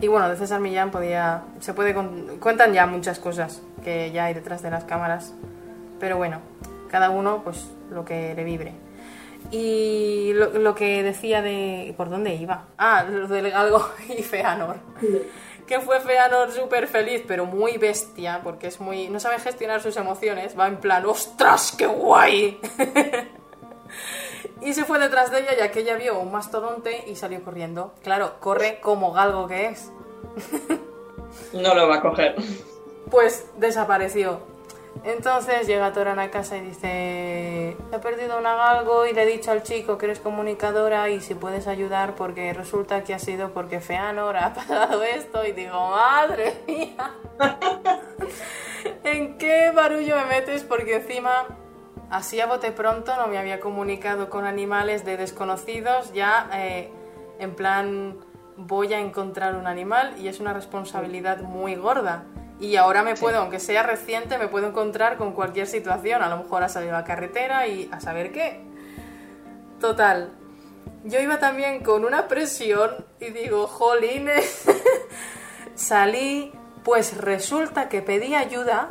Y bueno, de César Millán podía, se puede cuentan ya muchas cosas que ya hay detrás de las cámaras. Pero bueno, cada uno pues lo que le vibre. Y lo, que decía de... ¿Por dónde iba? Ah, lo de algo [laughs] y Feanor. Que fue Feanor súper feliz, pero muy bestia, porque es muy... No sabe gestionar sus emociones. Va en plan, ¡ostras, qué guay! [laughs] y se fue detrás de ella ya que ella vio un mastodonte y salió corriendo. Claro, corre como galgo que es. [laughs] no lo va a coger. Pues desapareció. Entonces llega Toran a casa y dice, he perdido un galgo y le he dicho al chico que eres comunicadora y si puedes ayudar porque resulta que ha sido porque Feanor ha [laughs] pasado esto. Y digo, madre mía, [laughs] ¿en qué barullo me metes? Porque encima, así a bote pronto, no me había comunicado con animales de desconocidos, ya eh, en plan voy a encontrar un animal y es una responsabilidad muy gorda y ahora me puedo, aunque sea reciente, me puedo encontrar con cualquier situación. A lo mejor ha salido a la carretera y a saber qué. Total. Yo iba también con una presión y digo, jolines. [laughs] Salí, pues resulta que pedí ayuda,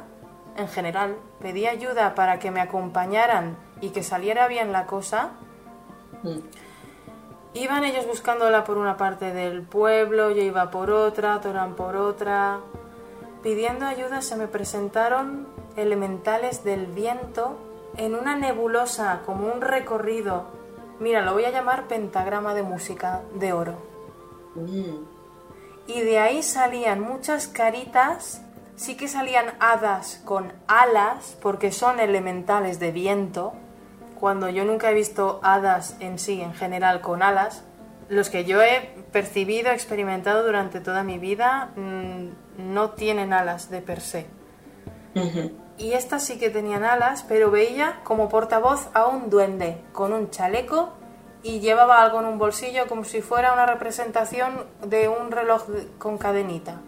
en general, pedí ayuda para que me acompañaran y que saliera bien la cosa. Mm. Iban ellos buscándola por una parte del pueblo, yo iba por otra, Toran por otra. Pidiendo ayuda se me presentaron elementales del viento en una nebulosa como un recorrido. Mira, lo voy a llamar pentagrama de música de oro. Mm. Y de ahí salían muchas caritas, sí que salían hadas con alas, porque son elementales de viento, cuando yo nunca he visto hadas en sí, en general, con alas. Los que yo he percibido, experimentado durante toda mi vida, mm, no tienen alas de per se. Y estas sí que tenían alas, pero veía como portavoz a un duende con un chaleco y llevaba algo en un bolsillo como si fuera una representación de un reloj con cadenita.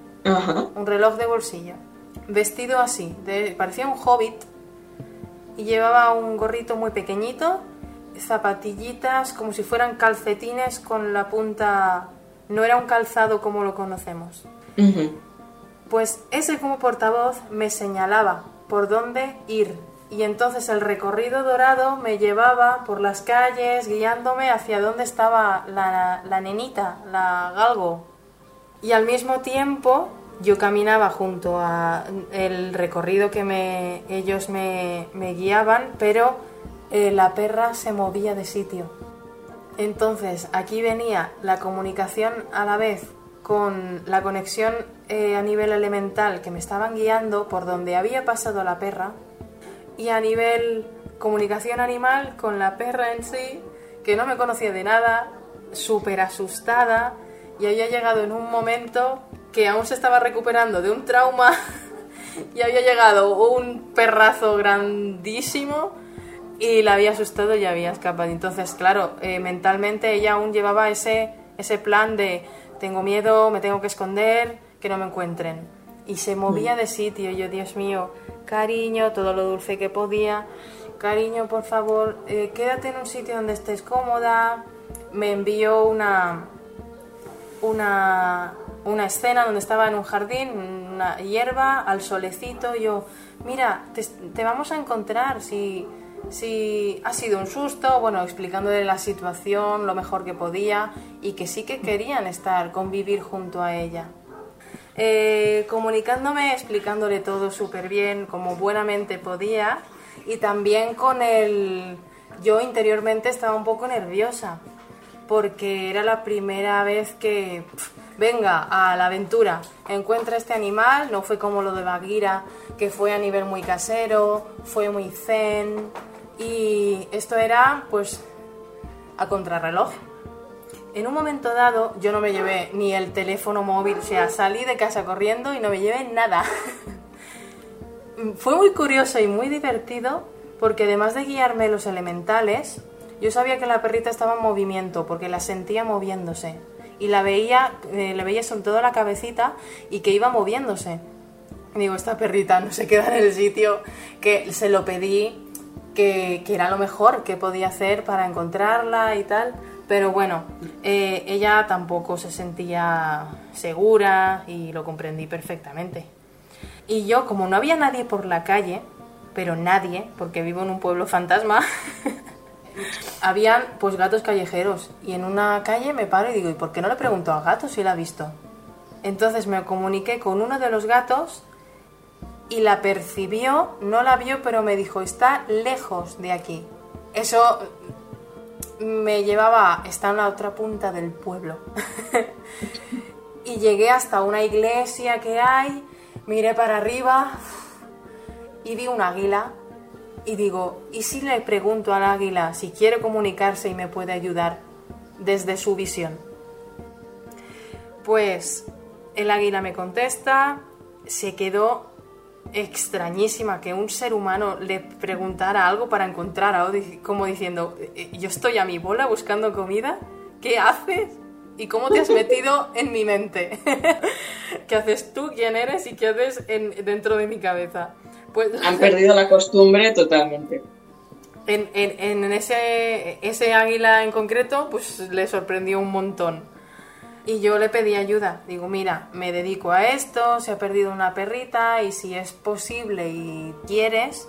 Un reloj de bolsillo. Vestido así, parecía un hobbit y llevaba un gorrito muy pequeñito, zapatillitas como si fueran calcetines con la punta no era un calzado como lo conocemos. Pues ese como portavoz me señalaba por dónde ir y entonces el recorrido dorado me llevaba por las calles guiándome hacia dónde estaba la, la nenita, la galgo. Y al mismo tiempo yo caminaba junto a el recorrido que me, ellos me, me guiaban, pero eh, la perra se movía de sitio. Entonces, aquí venía la comunicación a la vez con la conexión eh, a nivel elemental que me estaban guiando por donde había pasado la perra y a nivel comunicación animal con la perra en sí, que no me conocía de nada, súper asustada y había llegado en un momento que aún se estaba recuperando de un trauma [laughs] y había llegado un perrazo grandísimo y la había asustado y había escapado. Entonces, claro, eh, mentalmente ella aún llevaba ese, ese plan de tengo miedo, me tengo que esconder, que no me encuentren. Y se movía de sitio, yo, Dios mío, cariño, todo lo dulce que podía, cariño, por favor, eh, quédate en un sitio donde estés cómoda. Me envió una, una, una escena donde estaba en un jardín, una hierba, al solecito, yo, mira, te, vamos a encontrar si, si ha sido un susto, bueno, explicándole la situación lo mejor que podía y que sí que querían estar, convivir junto a ella. Eh, comunicándome, explicándole todo súper bien, como buenamente podía, y también con el... Yo interiormente estaba un poco nerviosa, porque era la primera vez que venga a la aventura, encuentra este animal, no fue como lo de Bagheera, que fue a nivel muy casero, fue muy zen, y esto era pues a contrarreloj. En un momento dado yo no me llevé ni el teléfono móvil, o sea, salí de casa corriendo y no me llevé nada. [laughs] fue muy curioso y muy divertido porque además de guiarme los elementales, yo sabía que la perrita estaba en movimiento porque la sentía moviéndose y la veía, eh, le veía sobre todo la cabecita y que iba moviéndose. digo, esta perrita no se queda en el sitio, que se lo pedí, que, que era lo mejor que podía hacer para encontrarla y tal. Pero bueno, eh, ella tampoco se sentía segura y lo comprendí perfectamente. Y yo, como no había nadie por la calle, pero nadie, porque vivo en un pueblo fantasma, [laughs] habían pues gatos callejeros y en una calle me paro y digo, ¿y por qué no le pregunto al gato si la ha visto? Entonces me comuniqué con uno de los gatos y la percibió, no la vio, pero me dijo, está lejos de aquí. Eso me llevaba, está en la otra punta del pueblo. [laughs] y llegué hasta una iglesia que hay, miré para arriba y vi un águila y digo, ¿y si le pregunto al águila si quiere comunicarse y me puede ayudar desde su visión? Pues el águila me contesta, se quedó extrañísima que un ser humano le preguntara algo para encontrar algo, como diciendo, eh, yo estoy a mi bola buscando comida, ¿qué haces? ¿Y cómo te has metido [laughs] en mi mente? [laughs] ¿Qué haces tú? ¿Quién eres? ¿Y qué haces en, dentro de mi cabeza? Pues, [laughs] Han perdido la costumbre totalmente. En, en, ese, ese águila en concreto, pues le sorprendió un montón. Y yo le pedí ayuda. Digo, mira, me dedico a esto, se ha perdido una perrita y si es posible y quieres,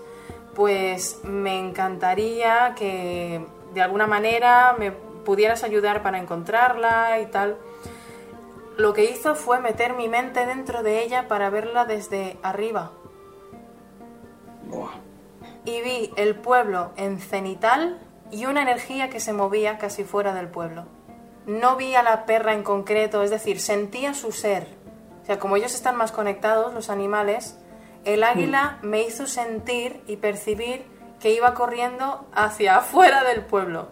pues me encantaría que de alguna manera me pudieras ayudar para encontrarla y tal. Lo que hizo fue meter mi mente dentro de ella para verla desde arriba, y vi el pueblo en cenital y una energía que se movía casi fuera del pueblo. No vi a la perra en concreto, es decir, sentía su ser. O sea, como ellos están más conectados, los animales, el águila mm. me hizo sentir y percibir que iba corriendo hacia afuera del pueblo.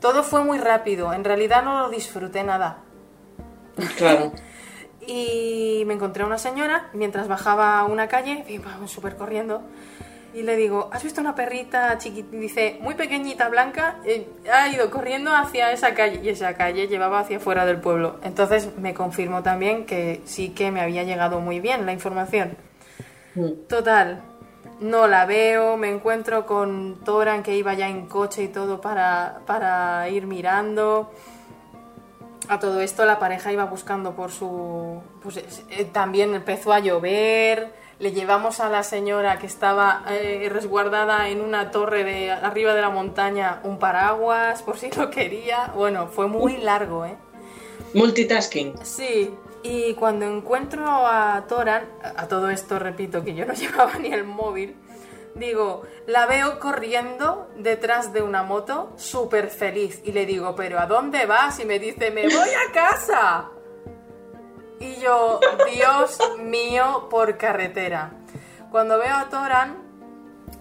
Todo fue muy rápido, en realidad no lo disfruté nada. Claro. [laughs] y me encontré a una señora mientras bajaba una calle, iba súper corriendo, y le digo, ¿has visto una perrita chiquita? Dice, muy pequeñita, blanca, eh, ha ido corriendo hacia esa calle y esa calle llevaba hacia fuera del pueblo. Entonces me confirmó también que sí que me había llegado muy bien la información. Mm. Total, no la veo, me encuentro con Toran que iba ya en coche y todo para, para ir mirando. A todo esto la pareja iba buscando por su... Pues, eh, también empezó a llover le llevamos a la señora que estaba eh, resguardada en una torre de arriba de la montaña un paraguas por si lo quería. Bueno, fue muy largo, ¿eh? Multitasking. Sí. Y cuando encuentro a Toran, a todo esto repito que yo no [laughs] llevaba ni el móvil, digo, la veo corriendo detrás de una moto, súper feliz. Y le digo, ¿pero a dónde vas? Y me dice, me voy a casa. Y yo, Dios mío, por carretera. Cuando veo a Toran,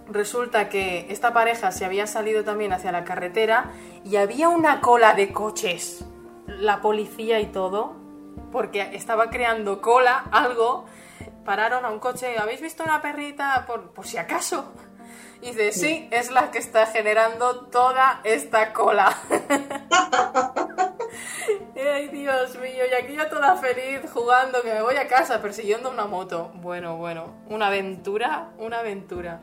resulta que esta pareja se había salido también hacia la carretera y había una cola de coches, la policía y todo, porque estaba creando cola, algo. Pararon a un coche, ¿habéis visto una perrita? Por, por si acaso. Y dice, sí, es la que está generando toda esta cola. [laughs] Ay, Dios mío, y aquí ya toda feliz jugando, que me voy a casa persiguiendo una moto. Bueno, bueno, una aventura, una aventura.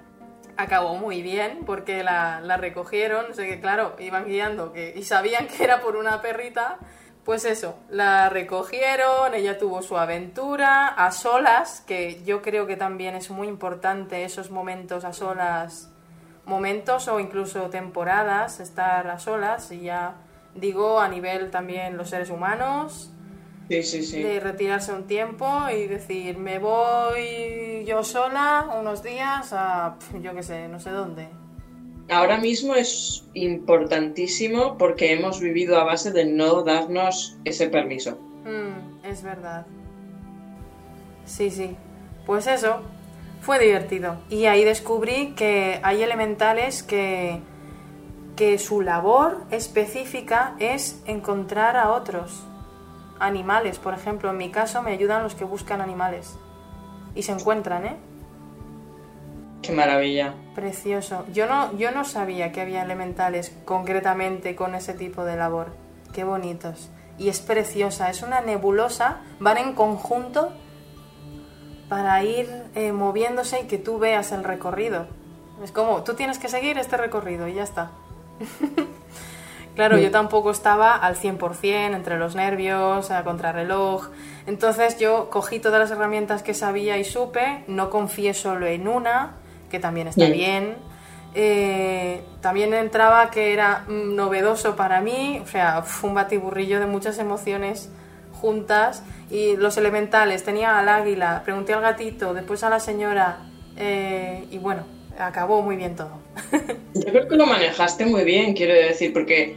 Acabó muy bien porque la, la recogieron, sé que claro, iban guiando que, y sabían que era por una perrita. Pues eso, la recogieron, ella tuvo su aventura a solas, que yo creo que también es muy importante esos momentos a solas, momentos o incluso temporadas, estar a solas y ya digo a nivel también los seres humanos, de retirarse un tiempo y decir, me voy yo sola unos días a, yo qué sé, no sé dónde. Ahora mismo es importantísimo porque hemos vivido a base de no darnos ese permiso. Mm, es verdad. Sí, sí. Pues eso, fue divertido. Y ahí descubrí que hay elementales que que su labor específica es encontrar a otros animales. Por ejemplo, en mi caso me ayudan los que buscan animales y se encuentran, ¿eh? Qué maravilla. Precioso. Yo no, yo no sabía que había elementales concretamente con ese tipo de labor. Qué bonitos. Y es preciosa, es una nebulosa, van en conjunto para ir eh, moviéndose y que tú veas el recorrido. Es como, tú tienes que seguir este recorrido y ya está. [laughs] claro, yo tampoco estaba al 100% entre los nervios, a contrarreloj. Entonces yo cogí todas las herramientas que sabía y supe, no confié solo en una, que también está bien. Eh, también entraba que era mm, novedoso para mí, o sea, fue un batiburrillo de muchas emociones juntas y los elementales, tenía al águila, pregunté al gatito, después a la señora eh, y bueno, acabó muy bien todo. [laughs] Yo creo que lo manejaste muy bien, quiero decir, porque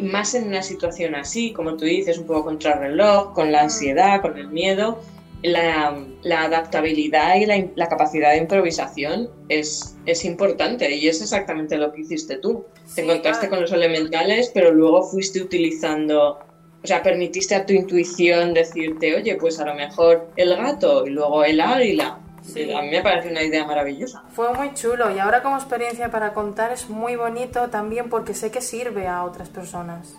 más en una situación así, como tú dices, un poco contra el reloj, con la ansiedad, con el miedo, la, adaptabilidad y la, capacidad de improvisación es, es, importante y es exactamente lo que hiciste tú. Te encontraste con los elementales, pero luego fuiste utilizando, o sea, permitiste a tu intuición decirte, oye, pues a lo mejor el gato y luego el águila Sí. A mí me parece una idea maravillosa. Fue muy chulo y ahora como experiencia para contar es muy bonito también porque sé que sirve a otras personas.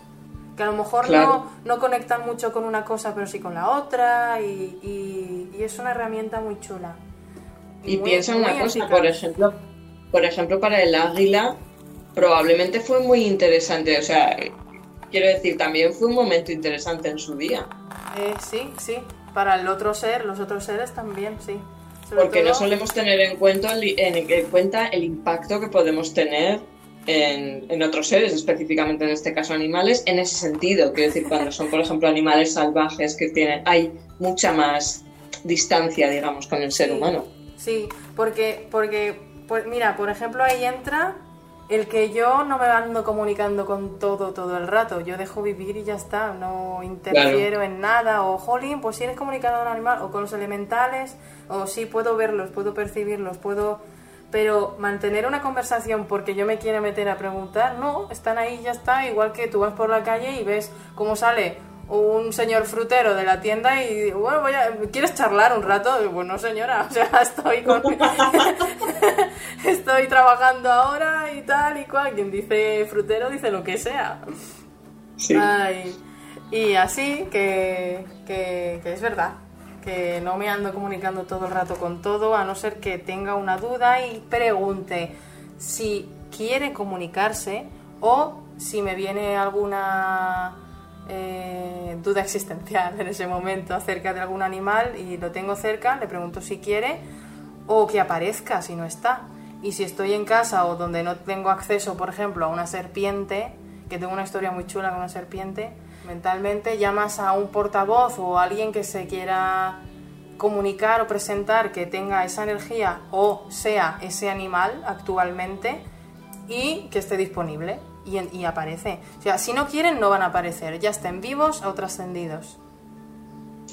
Que a lo mejor no, no conectan mucho con una cosa pero sí con la otra y, y, es una herramienta muy chula. Y, piensa una cosa, por ejemplo, por ejemplo para el águila probablemente fue muy interesante, o sea, quiero decir, también fue un momento interesante en su día. Eh, sí, sí, para el otro ser, los otros seres también, sí. Porque no solemos tener en cuenta, en, cuenta el impacto que podemos tener en, otros seres, específicamente en este caso animales, en ese sentido. Quiero decir, cuando son, por ejemplo, animales salvajes que tienen, hay mucha más distancia, digamos, con el ser humano. Sí, porque, porque pues mira, por ejemplo, ahí entra el que yo no me ando comunicando con todo todo el rato, yo dejo vivir y ya está, no interfiero en nada, o jolín, pues si eres comunicado con un animal, o con los elementales, o sí puedo verlos, puedo percibirlos, puedo... Pero mantener una conversación porque yo me quiero meter a preguntar, no, están ahí, ya está, igual que tú vas por la calle y ves cómo sale un señor frutero de la tienda y bueno, voy a, ¿quieres charlar un rato? Bueno, señora, [laughs] o sea, estoy con... [laughs] estoy trabajando ahora y tal y cual. Quien dice frutero dice lo que sea. Sí. y así que, que, que es verdad, que no me ando comunicando todo el rato con todo, a no ser que tenga una duda y pregunte si quiere comunicarse o si me viene alguna eh, duda existencial en ese momento acerca de algún animal y lo tengo cerca, le pregunto si quiere o que aparezca si no está. Y si estoy en casa o donde no tengo acceso, por ejemplo, a una serpiente, que tengo una historia muy chula con una serpiente, mentalmente llamas a un portavoz o a alguien que se quiera comunicar o presentar que tenga esa energía o sea ese animal actualmente y que esté disponible y, aparece. O sea, si no quieren, no van a aparecer, ya estén vivos o trascendidos.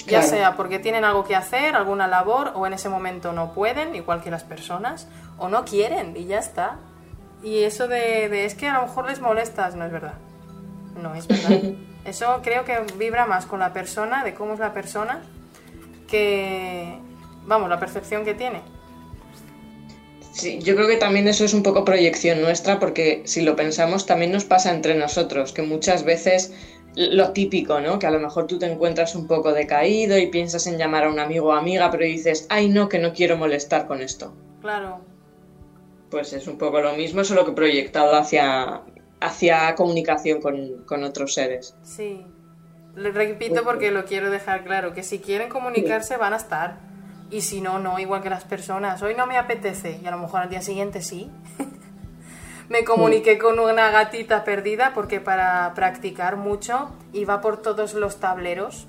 Ya sea porque tienen algo que hacer, alguna labor, o en ese momento no pueden, igual que las personas, o no quieren, y ya está. Y eso de, es que a lo mejor les molestas, no es verdad. No es verdad. [laughs] Eso creo que vibra más con la persona, de cómo es la persona, que, vamos, la percepción que tiene. Sí, yo creo que también eso es un poco proyección nuestra, porque si lo pensamos también nos pasa entre nosotros, que muchas veces lo típico, ¿no? Que a lo mejor tú te encuentras un poco decaído y piensas en llamar a un amigo o amiga, pero dices, ay no, que no quiero molestar con esto. Claro. Pues es un poco lo mismo, solo que proyectado hacia, hacia comunicación con, con otros seres. Sí. Le repito porque lo quiero dejar claro, que si quieren comunicarse van a estar. Y si no, no, igual que las personas. Hoy no me apetece y a lo mejor al día siguiente sí. [laughs] me comuniqué con una gatita perdida porque para practicar mucho iba por todos los tableros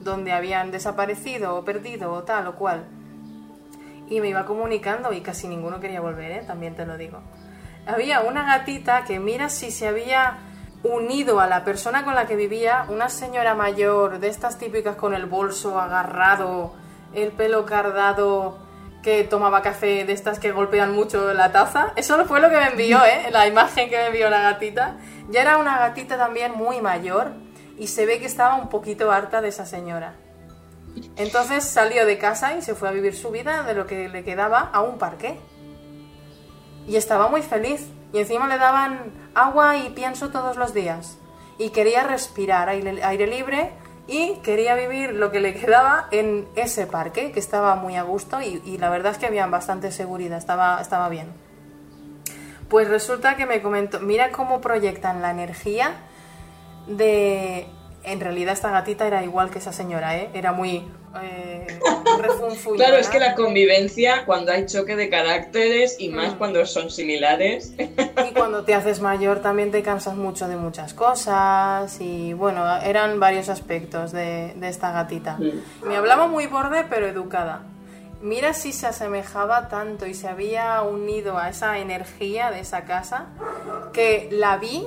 donde habían desaparecido o perdido o tal o cual. Y me iba comunicando y casi ninguno quería volver, ¿eh? también te lo digo. Había una gatita que mira si se había unido a la persona con la que vivía, una señora mayor, de estas típicas con el bolso agarrado, el pelo cardado, que tomaba café de estas que golpean mucho la taza. Eso fue lo que me envió, ¿eh? La imagen que me envió la gatita. Ya era una gatita también muy mayor y se ve que estaba un poquito harta de esa señora. Entonces salió de casa y se fue a vivir su vida de lo que le quedaba a un parque. Y estaba muy feliz. Y encima le daban agua y pienso todos los días. Y quería respirar aire, libre y quería vivir lo que le quedaba en ese parque, que estaba muy a gusto y, la verdad es que había bastante seguridad, estaba, estaba bien. Pues resulta que me comentó, mira cómo proyectan la energía de en realidad esta gatita era igual que esa señora, ¿eh? Era muy eh, Claro, es que la convivencia, cuando hay choque de caracteres y más mm. cuando son similares. Y cuando te haces mayor también te cansas mucho de muchas cosas y bueno, eran varios aspectos de, esta gatita. Mm. Me hablaba muy borde pero educada. Mira si se asemejaba tanto y se había unido a esa energía de esa casa que la vi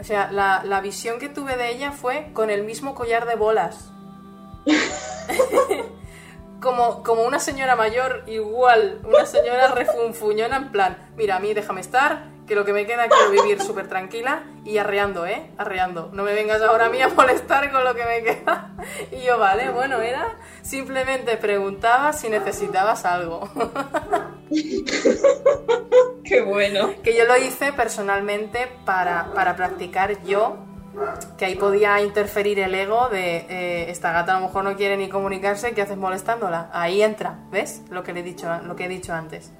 o sea, la, la visión que tuve de ella fue con el mismo collar de bolas. [laughs] como, como una señora mayor, igual, una señora refunfuñona en plan, mira, a mí déjame estar, que lo que me queda quiero vivir súper tranquila y arreando, ¿eh? Arreando. No me vengas ahora a mí a molestar con lo que me queda. [laughs] Y yo, vale, bueno, era, simplemente preguntaba si necesitabas algo. [laughs] Qué bueno. Que yo lo hice personalmente para, para practicar yo que ahí podía interferir el ego de eh, esta gata a lo mejor no quiere ni comunicarse, ¿qué haces molestándola? Ahí entra, ¿ves? Lo que le he dicho, lo que he dicho antes.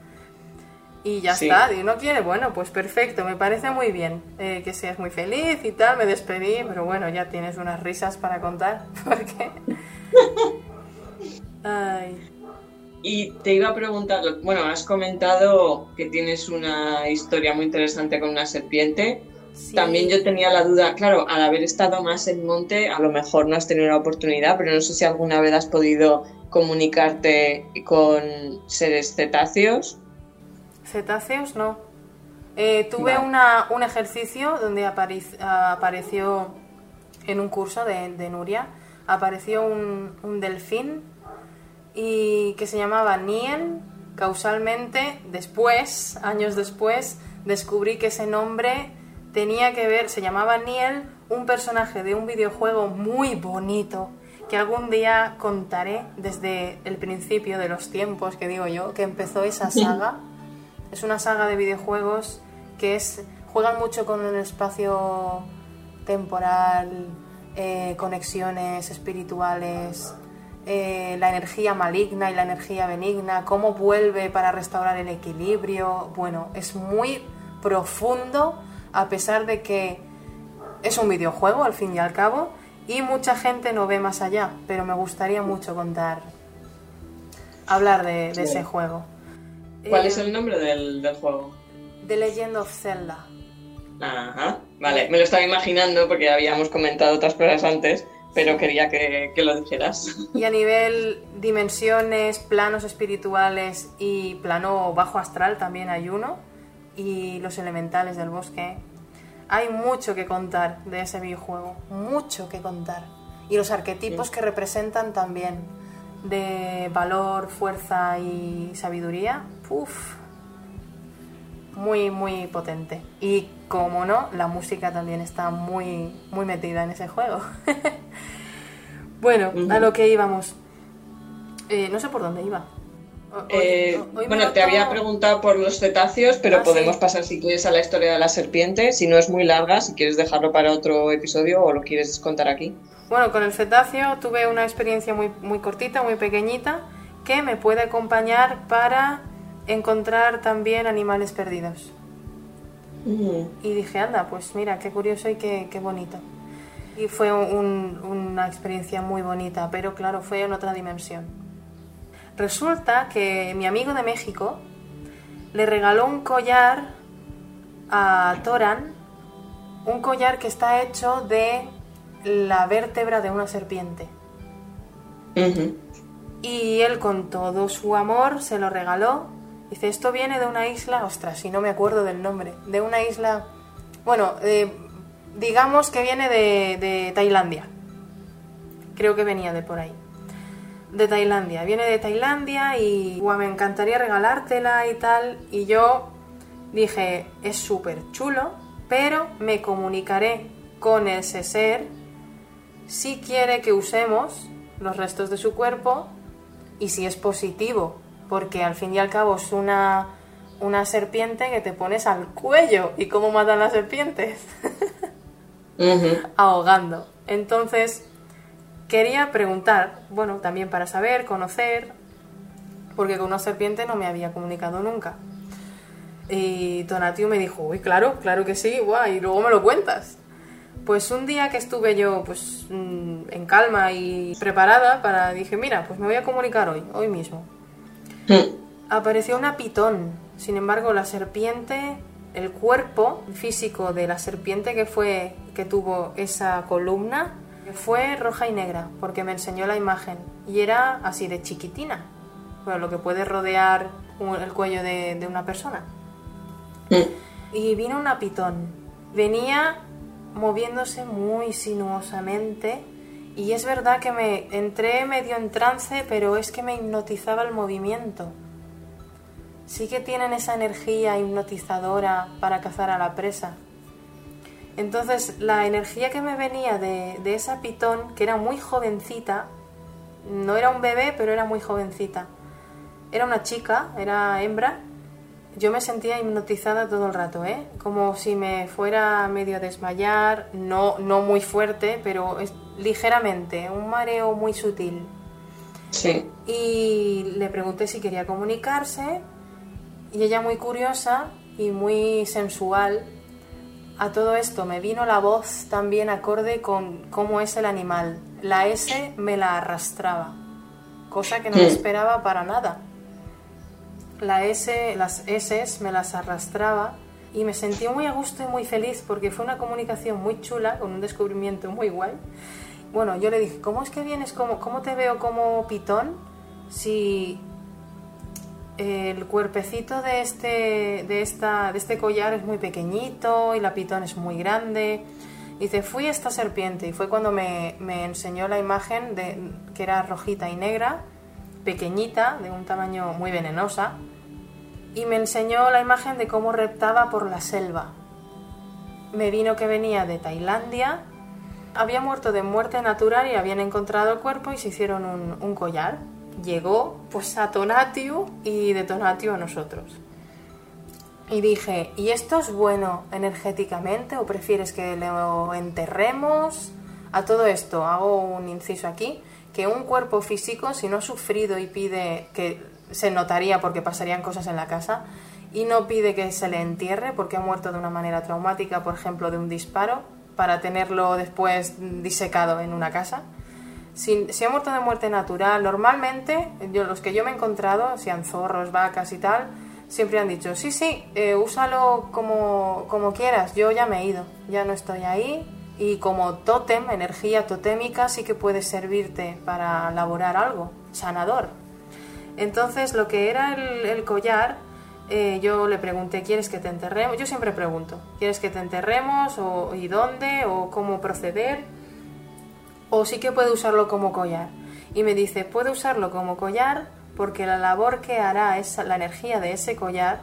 Y ya está, y no quiere, bueno, pues perfecto, me parece muy bien eh, que seas muy feliz y tal, me despedí, pero bueno, ya tienes unas risas para contar, [laughs] porque... [laughs] Ay. Y te iba a preguntar, bueno, has comentado que tienes una historia muy interesante con una serpiente. También yo tenía la duda, claro, al haber estado más en monte, a lo mejor no has tenido la oportunidad, pero no sé si alguna vez has podido comunicarte con seres cetáceos. Cetáceos no. Eh, tuve una, un ejercicio donde apareció en un curso de, Nuria, apareció un, delfín y que se llamaba Niel. Causalmente, después, años después, descubrí que ese nombre tenía que ver, se llamaba Niel, un personaje de un videojuego muy bonito que algún día contaré desde el principio de los tiempos, que digo yo, que empezó esa saga. Es una saga de videojuegos que es juegan mucho con el espacio temporal, eh, conexiones espirituales, eh, la energía maligna y la energía benigna, cómo vuelve para restaurar el equilibrio. Bueno, es muy profundo a pesar de que es un videojuego al fin y al cabo y mucha gente no ve más allá, pero me gustaría mucho contar, hablar de ese juego. ¿Cuál es el nombre del, juego? The Legend of Zelda. Ajá, vale, me lo estaba imaginando porque habíamos comentado otras cosas antes, pero quería que, lo dijeras. Y a nivel dimensiones, planos espirituales y plano bajo astral también hay uno, y los elementales del bosque. Hay mucho que contar de ese videojuego, mucho que contar. Y los arquetipos que representan también de valor, fuerza y sabiduría, uff, muy, muy potente. Y como no, la música también está muy, muy metida en ese juego. [laughs] bueno, a lo que íbamos. Eh, no sé por dónde iba. Eh, bueno, te había preguntado por los cetáceos, pero ah, podemos pasar si quieres a la historia de la serpiente, si no es muy larga, si quieres dejarlo para otro episodio o lo quieres contar aquí. Bueno, con el cetáceo tuve una experiencia muy, muy cortita, muy pequeñita, que me puede acompañar para encontrar también animales perdidos. Y dije, anda, pues mira, qué curioso y qué, qué bonito. Y fue una experiencia muy bonita, pero claro, fue en otra dimensión. Resulta que mi amigo de México le regaló un collar a Toran, un collar que está hecho de la vértebra de una serpiente. Y él con todo su amor se lo regaló. Dice, esto viene de una isla, ostras, si no me acuerdo del nombre, de una isla, bueno, eh, digamos que viene de, Tailandia. Creo que venía de por ahí. De Tailandia. Viene de Tailandia y me encantaría regalártela y tal. Y yo dije, es súper chulo, pero me comunicaré con ese ser si quiere que usemos los restos de su cuerpo y si es positivo, porque al fin y al cabo es una, una serpiente que te pones al cuello. ¿Y cómo matan las serpientes? [laughs] ahogando. Entonces, quería preguntar, bueno, también para saber, conocer, porque con una serpiente no me había comunicado nunca. Y Tonatio me dijo, uy, claro, claro que sí, guay, y luego me lo cuentas. Pues un día que estuve yo pues mm, en calma y preparada para dije, mira, pues me voy a comunicar hoy, hoy mismo. Apareció una pitón. Sin embargo, la serpiente el cuerpo físico de la serpiente que fue que tuvo esa columna fue roja y negra porque me enseñó la imagen y era así de chiquitina bueno, lo que puede rodear el cuello de, una persona y vino una pitón venía moviéndose muy sinuosamente. Y es verdad que me entré medio en trance pero es que me hipnotizaba el movimiento. Sí que tienen esa energía hipnotizadora para cazar a la presa. Entonces, la energía que me venía de, esa pitón, que era muy jovencita, no era un bebé, pero era muy jovencita, era una chica, era hembra, yo me sentía hipnotizada todo el rato, ¿eh? Como si me fuera medio a desmayar, no, no muy fuerte, pero ligeramente, un mareo muy sutil. Sí. Y le pregunté si quería comunicarse y ella muy curiosa y muy sensual. A todo esto me vino la voz también acorde con cómo es el animal. La S me la arrastraba, cosa que no me esperaba para nada. La S, las S me las arrastraba y me sentí muy a gusto y muy feliz porque fue una comunicación muy chula, con un descubrimiento muy guay. Bueno, yo le dije, ¿cómo es que vienes? ¿Cómo, cómo te veo como pitón? Si el cuerpecito de este, de, esta, de este collar es muy pequeñito y la pitón es muy grande. Dice, fui esta serpiente y fue cuando me, enseñó la imagen de que era rojita y negra, pequeñita, de un tamaño muy venenosa, y me enseñó la imagen de cómo reptaba por la selva. Me vino que venía de Tailandia, había muerto de muerte natural y habían encontrado el cuerpo y se hicieron un, collar llegó pues a Tonatio y de Tonatio a nosotros. Y dije, ¿y esto es bueno energéticamente o prefieres que lo enterremos? A todo esto hago un inciso aquí, que un cuerpo físico, si no ha sufrido y pide, que se notaría porque pasarían cosas en la casa, y no pide que se le entierre porque ha muerto de una manera traumática, por ejemplo, de un disparo, para tenerlo después disecado en una casa, si, ha muerto de muerte natural, normalmente, yo, los que yo me he encontrado, sean zorros, vacas y tal, siempre han dicho, sí, sí, eh, úsalo como, como quieras, yo ya me he ido, ya no estoy ahí, y como tótem, energía totémica, sí que puede servirte para elaborar algo, sanador. Entonces, lo que era el, collar, eh, yo le pregunté, ¿quieres que te enterremos? Yo siempre pregunto, ¿quieres que te enterremos? O, ¿Y dónde? ¿O cómo proceder? o sí que puede usarlo como collar. Y me dice, puede usarlo como collar porque la labor que hará esa, la energía de ese collar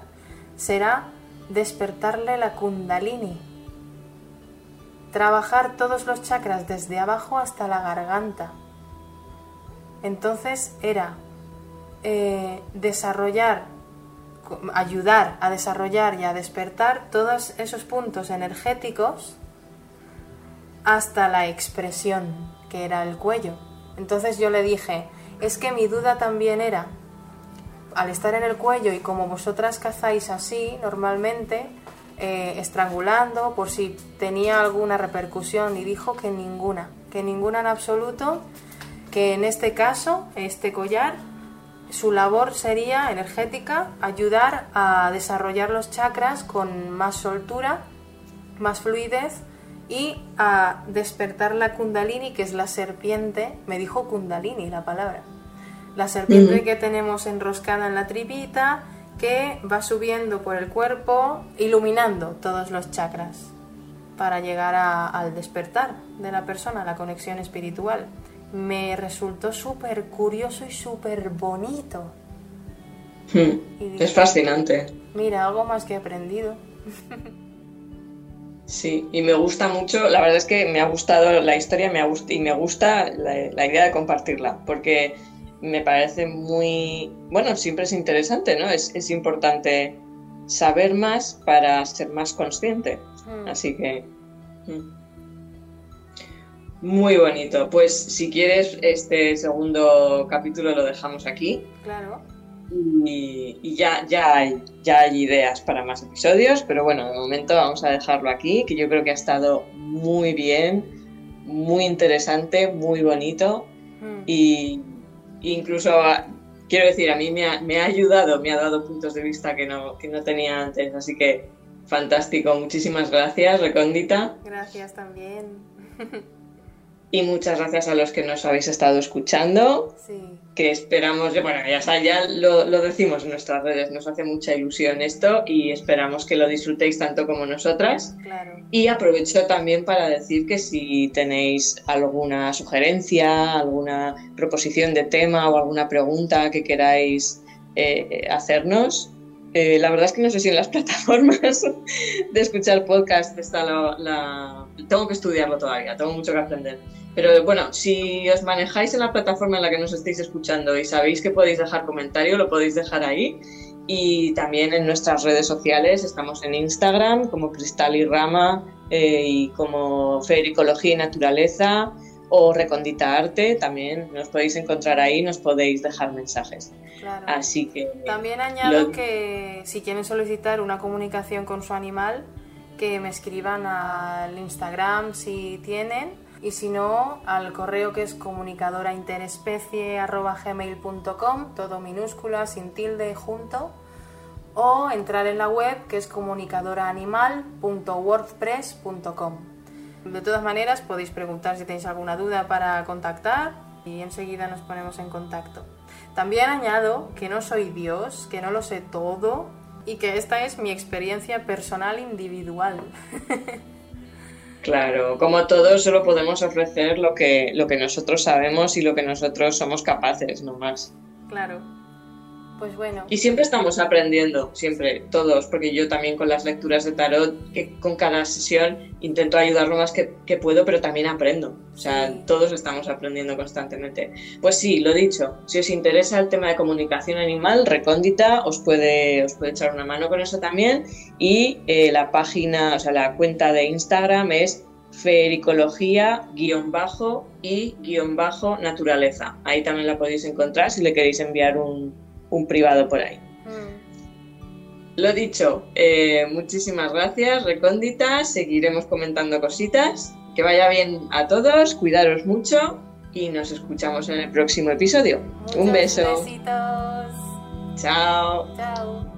será despertarle la kundalini. Trabajar todos los chakras desde abajo hasta la garganta. Entonces era eh, desarrollar, ayudar a desarrollar y a despertar todos esos puntos energéticos hasta la expresión, que era el cuello. Entonces yo le dije, es que mi duda también era, al estar en el cuello y como vosotras cazáis así normalmente, eh, estrangulando por si tenía alguna repercusión y dijo que ninguna, que ninguna en absoluto, que en este caso, este collar, su labor sería energética, ayudar a desarrollar los chakras con más soltura, más fluidez y a despertar la kundalini, que es la serpiente, me dijo kundalini la palabra, la serpiente que tenemos enroscada en la tripita, que va subiendo por el cuerpo, iluminando todos los chakras para llegar al despertar de la persona, la conexión espiritual. Me resultó súper curioso y súper bonito. Hmm. es fascinante. Mira, algo más que he aprendido. [laughs] Sí, y me gusta mucho, la verdad es que me ha gustado la historia me y me gusta la, idea de compartirla, porque me parece muy, bueno, siempre es interesante, ¿no? Es, importante saber más para ser más consciente. Mm. Así que... Mm. Muy bonito. Pues si quieres, este segundo capítulo lo dejamos aquí. Claro y, ya, ya, hay, ya hay ideas para más episodios, pero bueno, de momento vamos a dejarlo aquí, que yo creo que ha estado muy bien, muy interesante, muy bonito mm. y incluso quiero decir, a mí me ha, ayudado, me ha dado puntos de vista que no, que no tenía antes, así que fantástico, muchísimas gracias, Recóndita. Gracias también. [laughs] y muchas gracias a los que nos habéis estado escuchando. Que esperamos, bueno, ya, ya lo, lo, decimos en nuestras redes, nos hace mucha ilusión esto y esperamos que lo disfrutéis tanto como nosotras. Y aprovecho también para decir que si tenéis alguna sugerencia, alguna proposición de tema o alguna pregunta que queráis eh, hacernos, eh, la verdad es que no sé si en las [laughs] plataformas de escuchar podcast está la, Tengo que estudiarlo todavía, tengo mucho que aprender. Pero bueno, si os manejáis en la plataforma en la que nos estáis escuchando y sabéis que podéis dejar comentario, lo podéis dejar ahí. Y también en nuestras redes sociales, estamos en Instagram como Cristal y Rama eh, y como Fericología y Naturaleza o Recondita Arte, también nos podéis encontrar ahí, nos podéis dejar mensajes. Así que... También añado que si quieren solicitar una comunicación con su animal, que me escriban al Instagram si tienen y si no, al correo que es comunicadora interespecie.gmail.com, todo minúscula, sin tilde, junto, o entrar en la web que es comunicadoraanimal.wordpress.com. De todas maneras, podéis preguntar si tenéis alguna duda para contactar y enseguida nos ponemos en contacto. También añado que no soy Dios, que no lo sé todo y que esta es mi experiencia personal individual. [laughs] Claro, como todos solo podemos ofrecer lo que, lo que nosotros sabemos y lo que nosotros somos capaces, no más. Claro. Pues bueno. Y siempre estamos aprendiendo, siempre, todos, porque yo también con las lecturas de tarot, que con cada sesión intento ayudar lo más que, puedo, pero también aprendo. O sea, todos estamos aprendiendo constantemente. Pues sí, lo dicho, si os interesa el tema de comunicación animal, Recóndita os puede, os puede echar una mano con eso también. Y eh, la página, o sea, la cuenta de Instagram es fericología guion bajo y guion bajo naturaleza. Ahí también la podéis encontrar si le queréis enviar un, un privado por ahí. Mm. Lo dicho, eh, muchísimas gracias, Recóndita. Seguiremos comentando cositas. Que vaya bien a todos, cuidaros mucho y nos escuchamos en el próximo episodio. un beso. Besitos. Chao. Chao.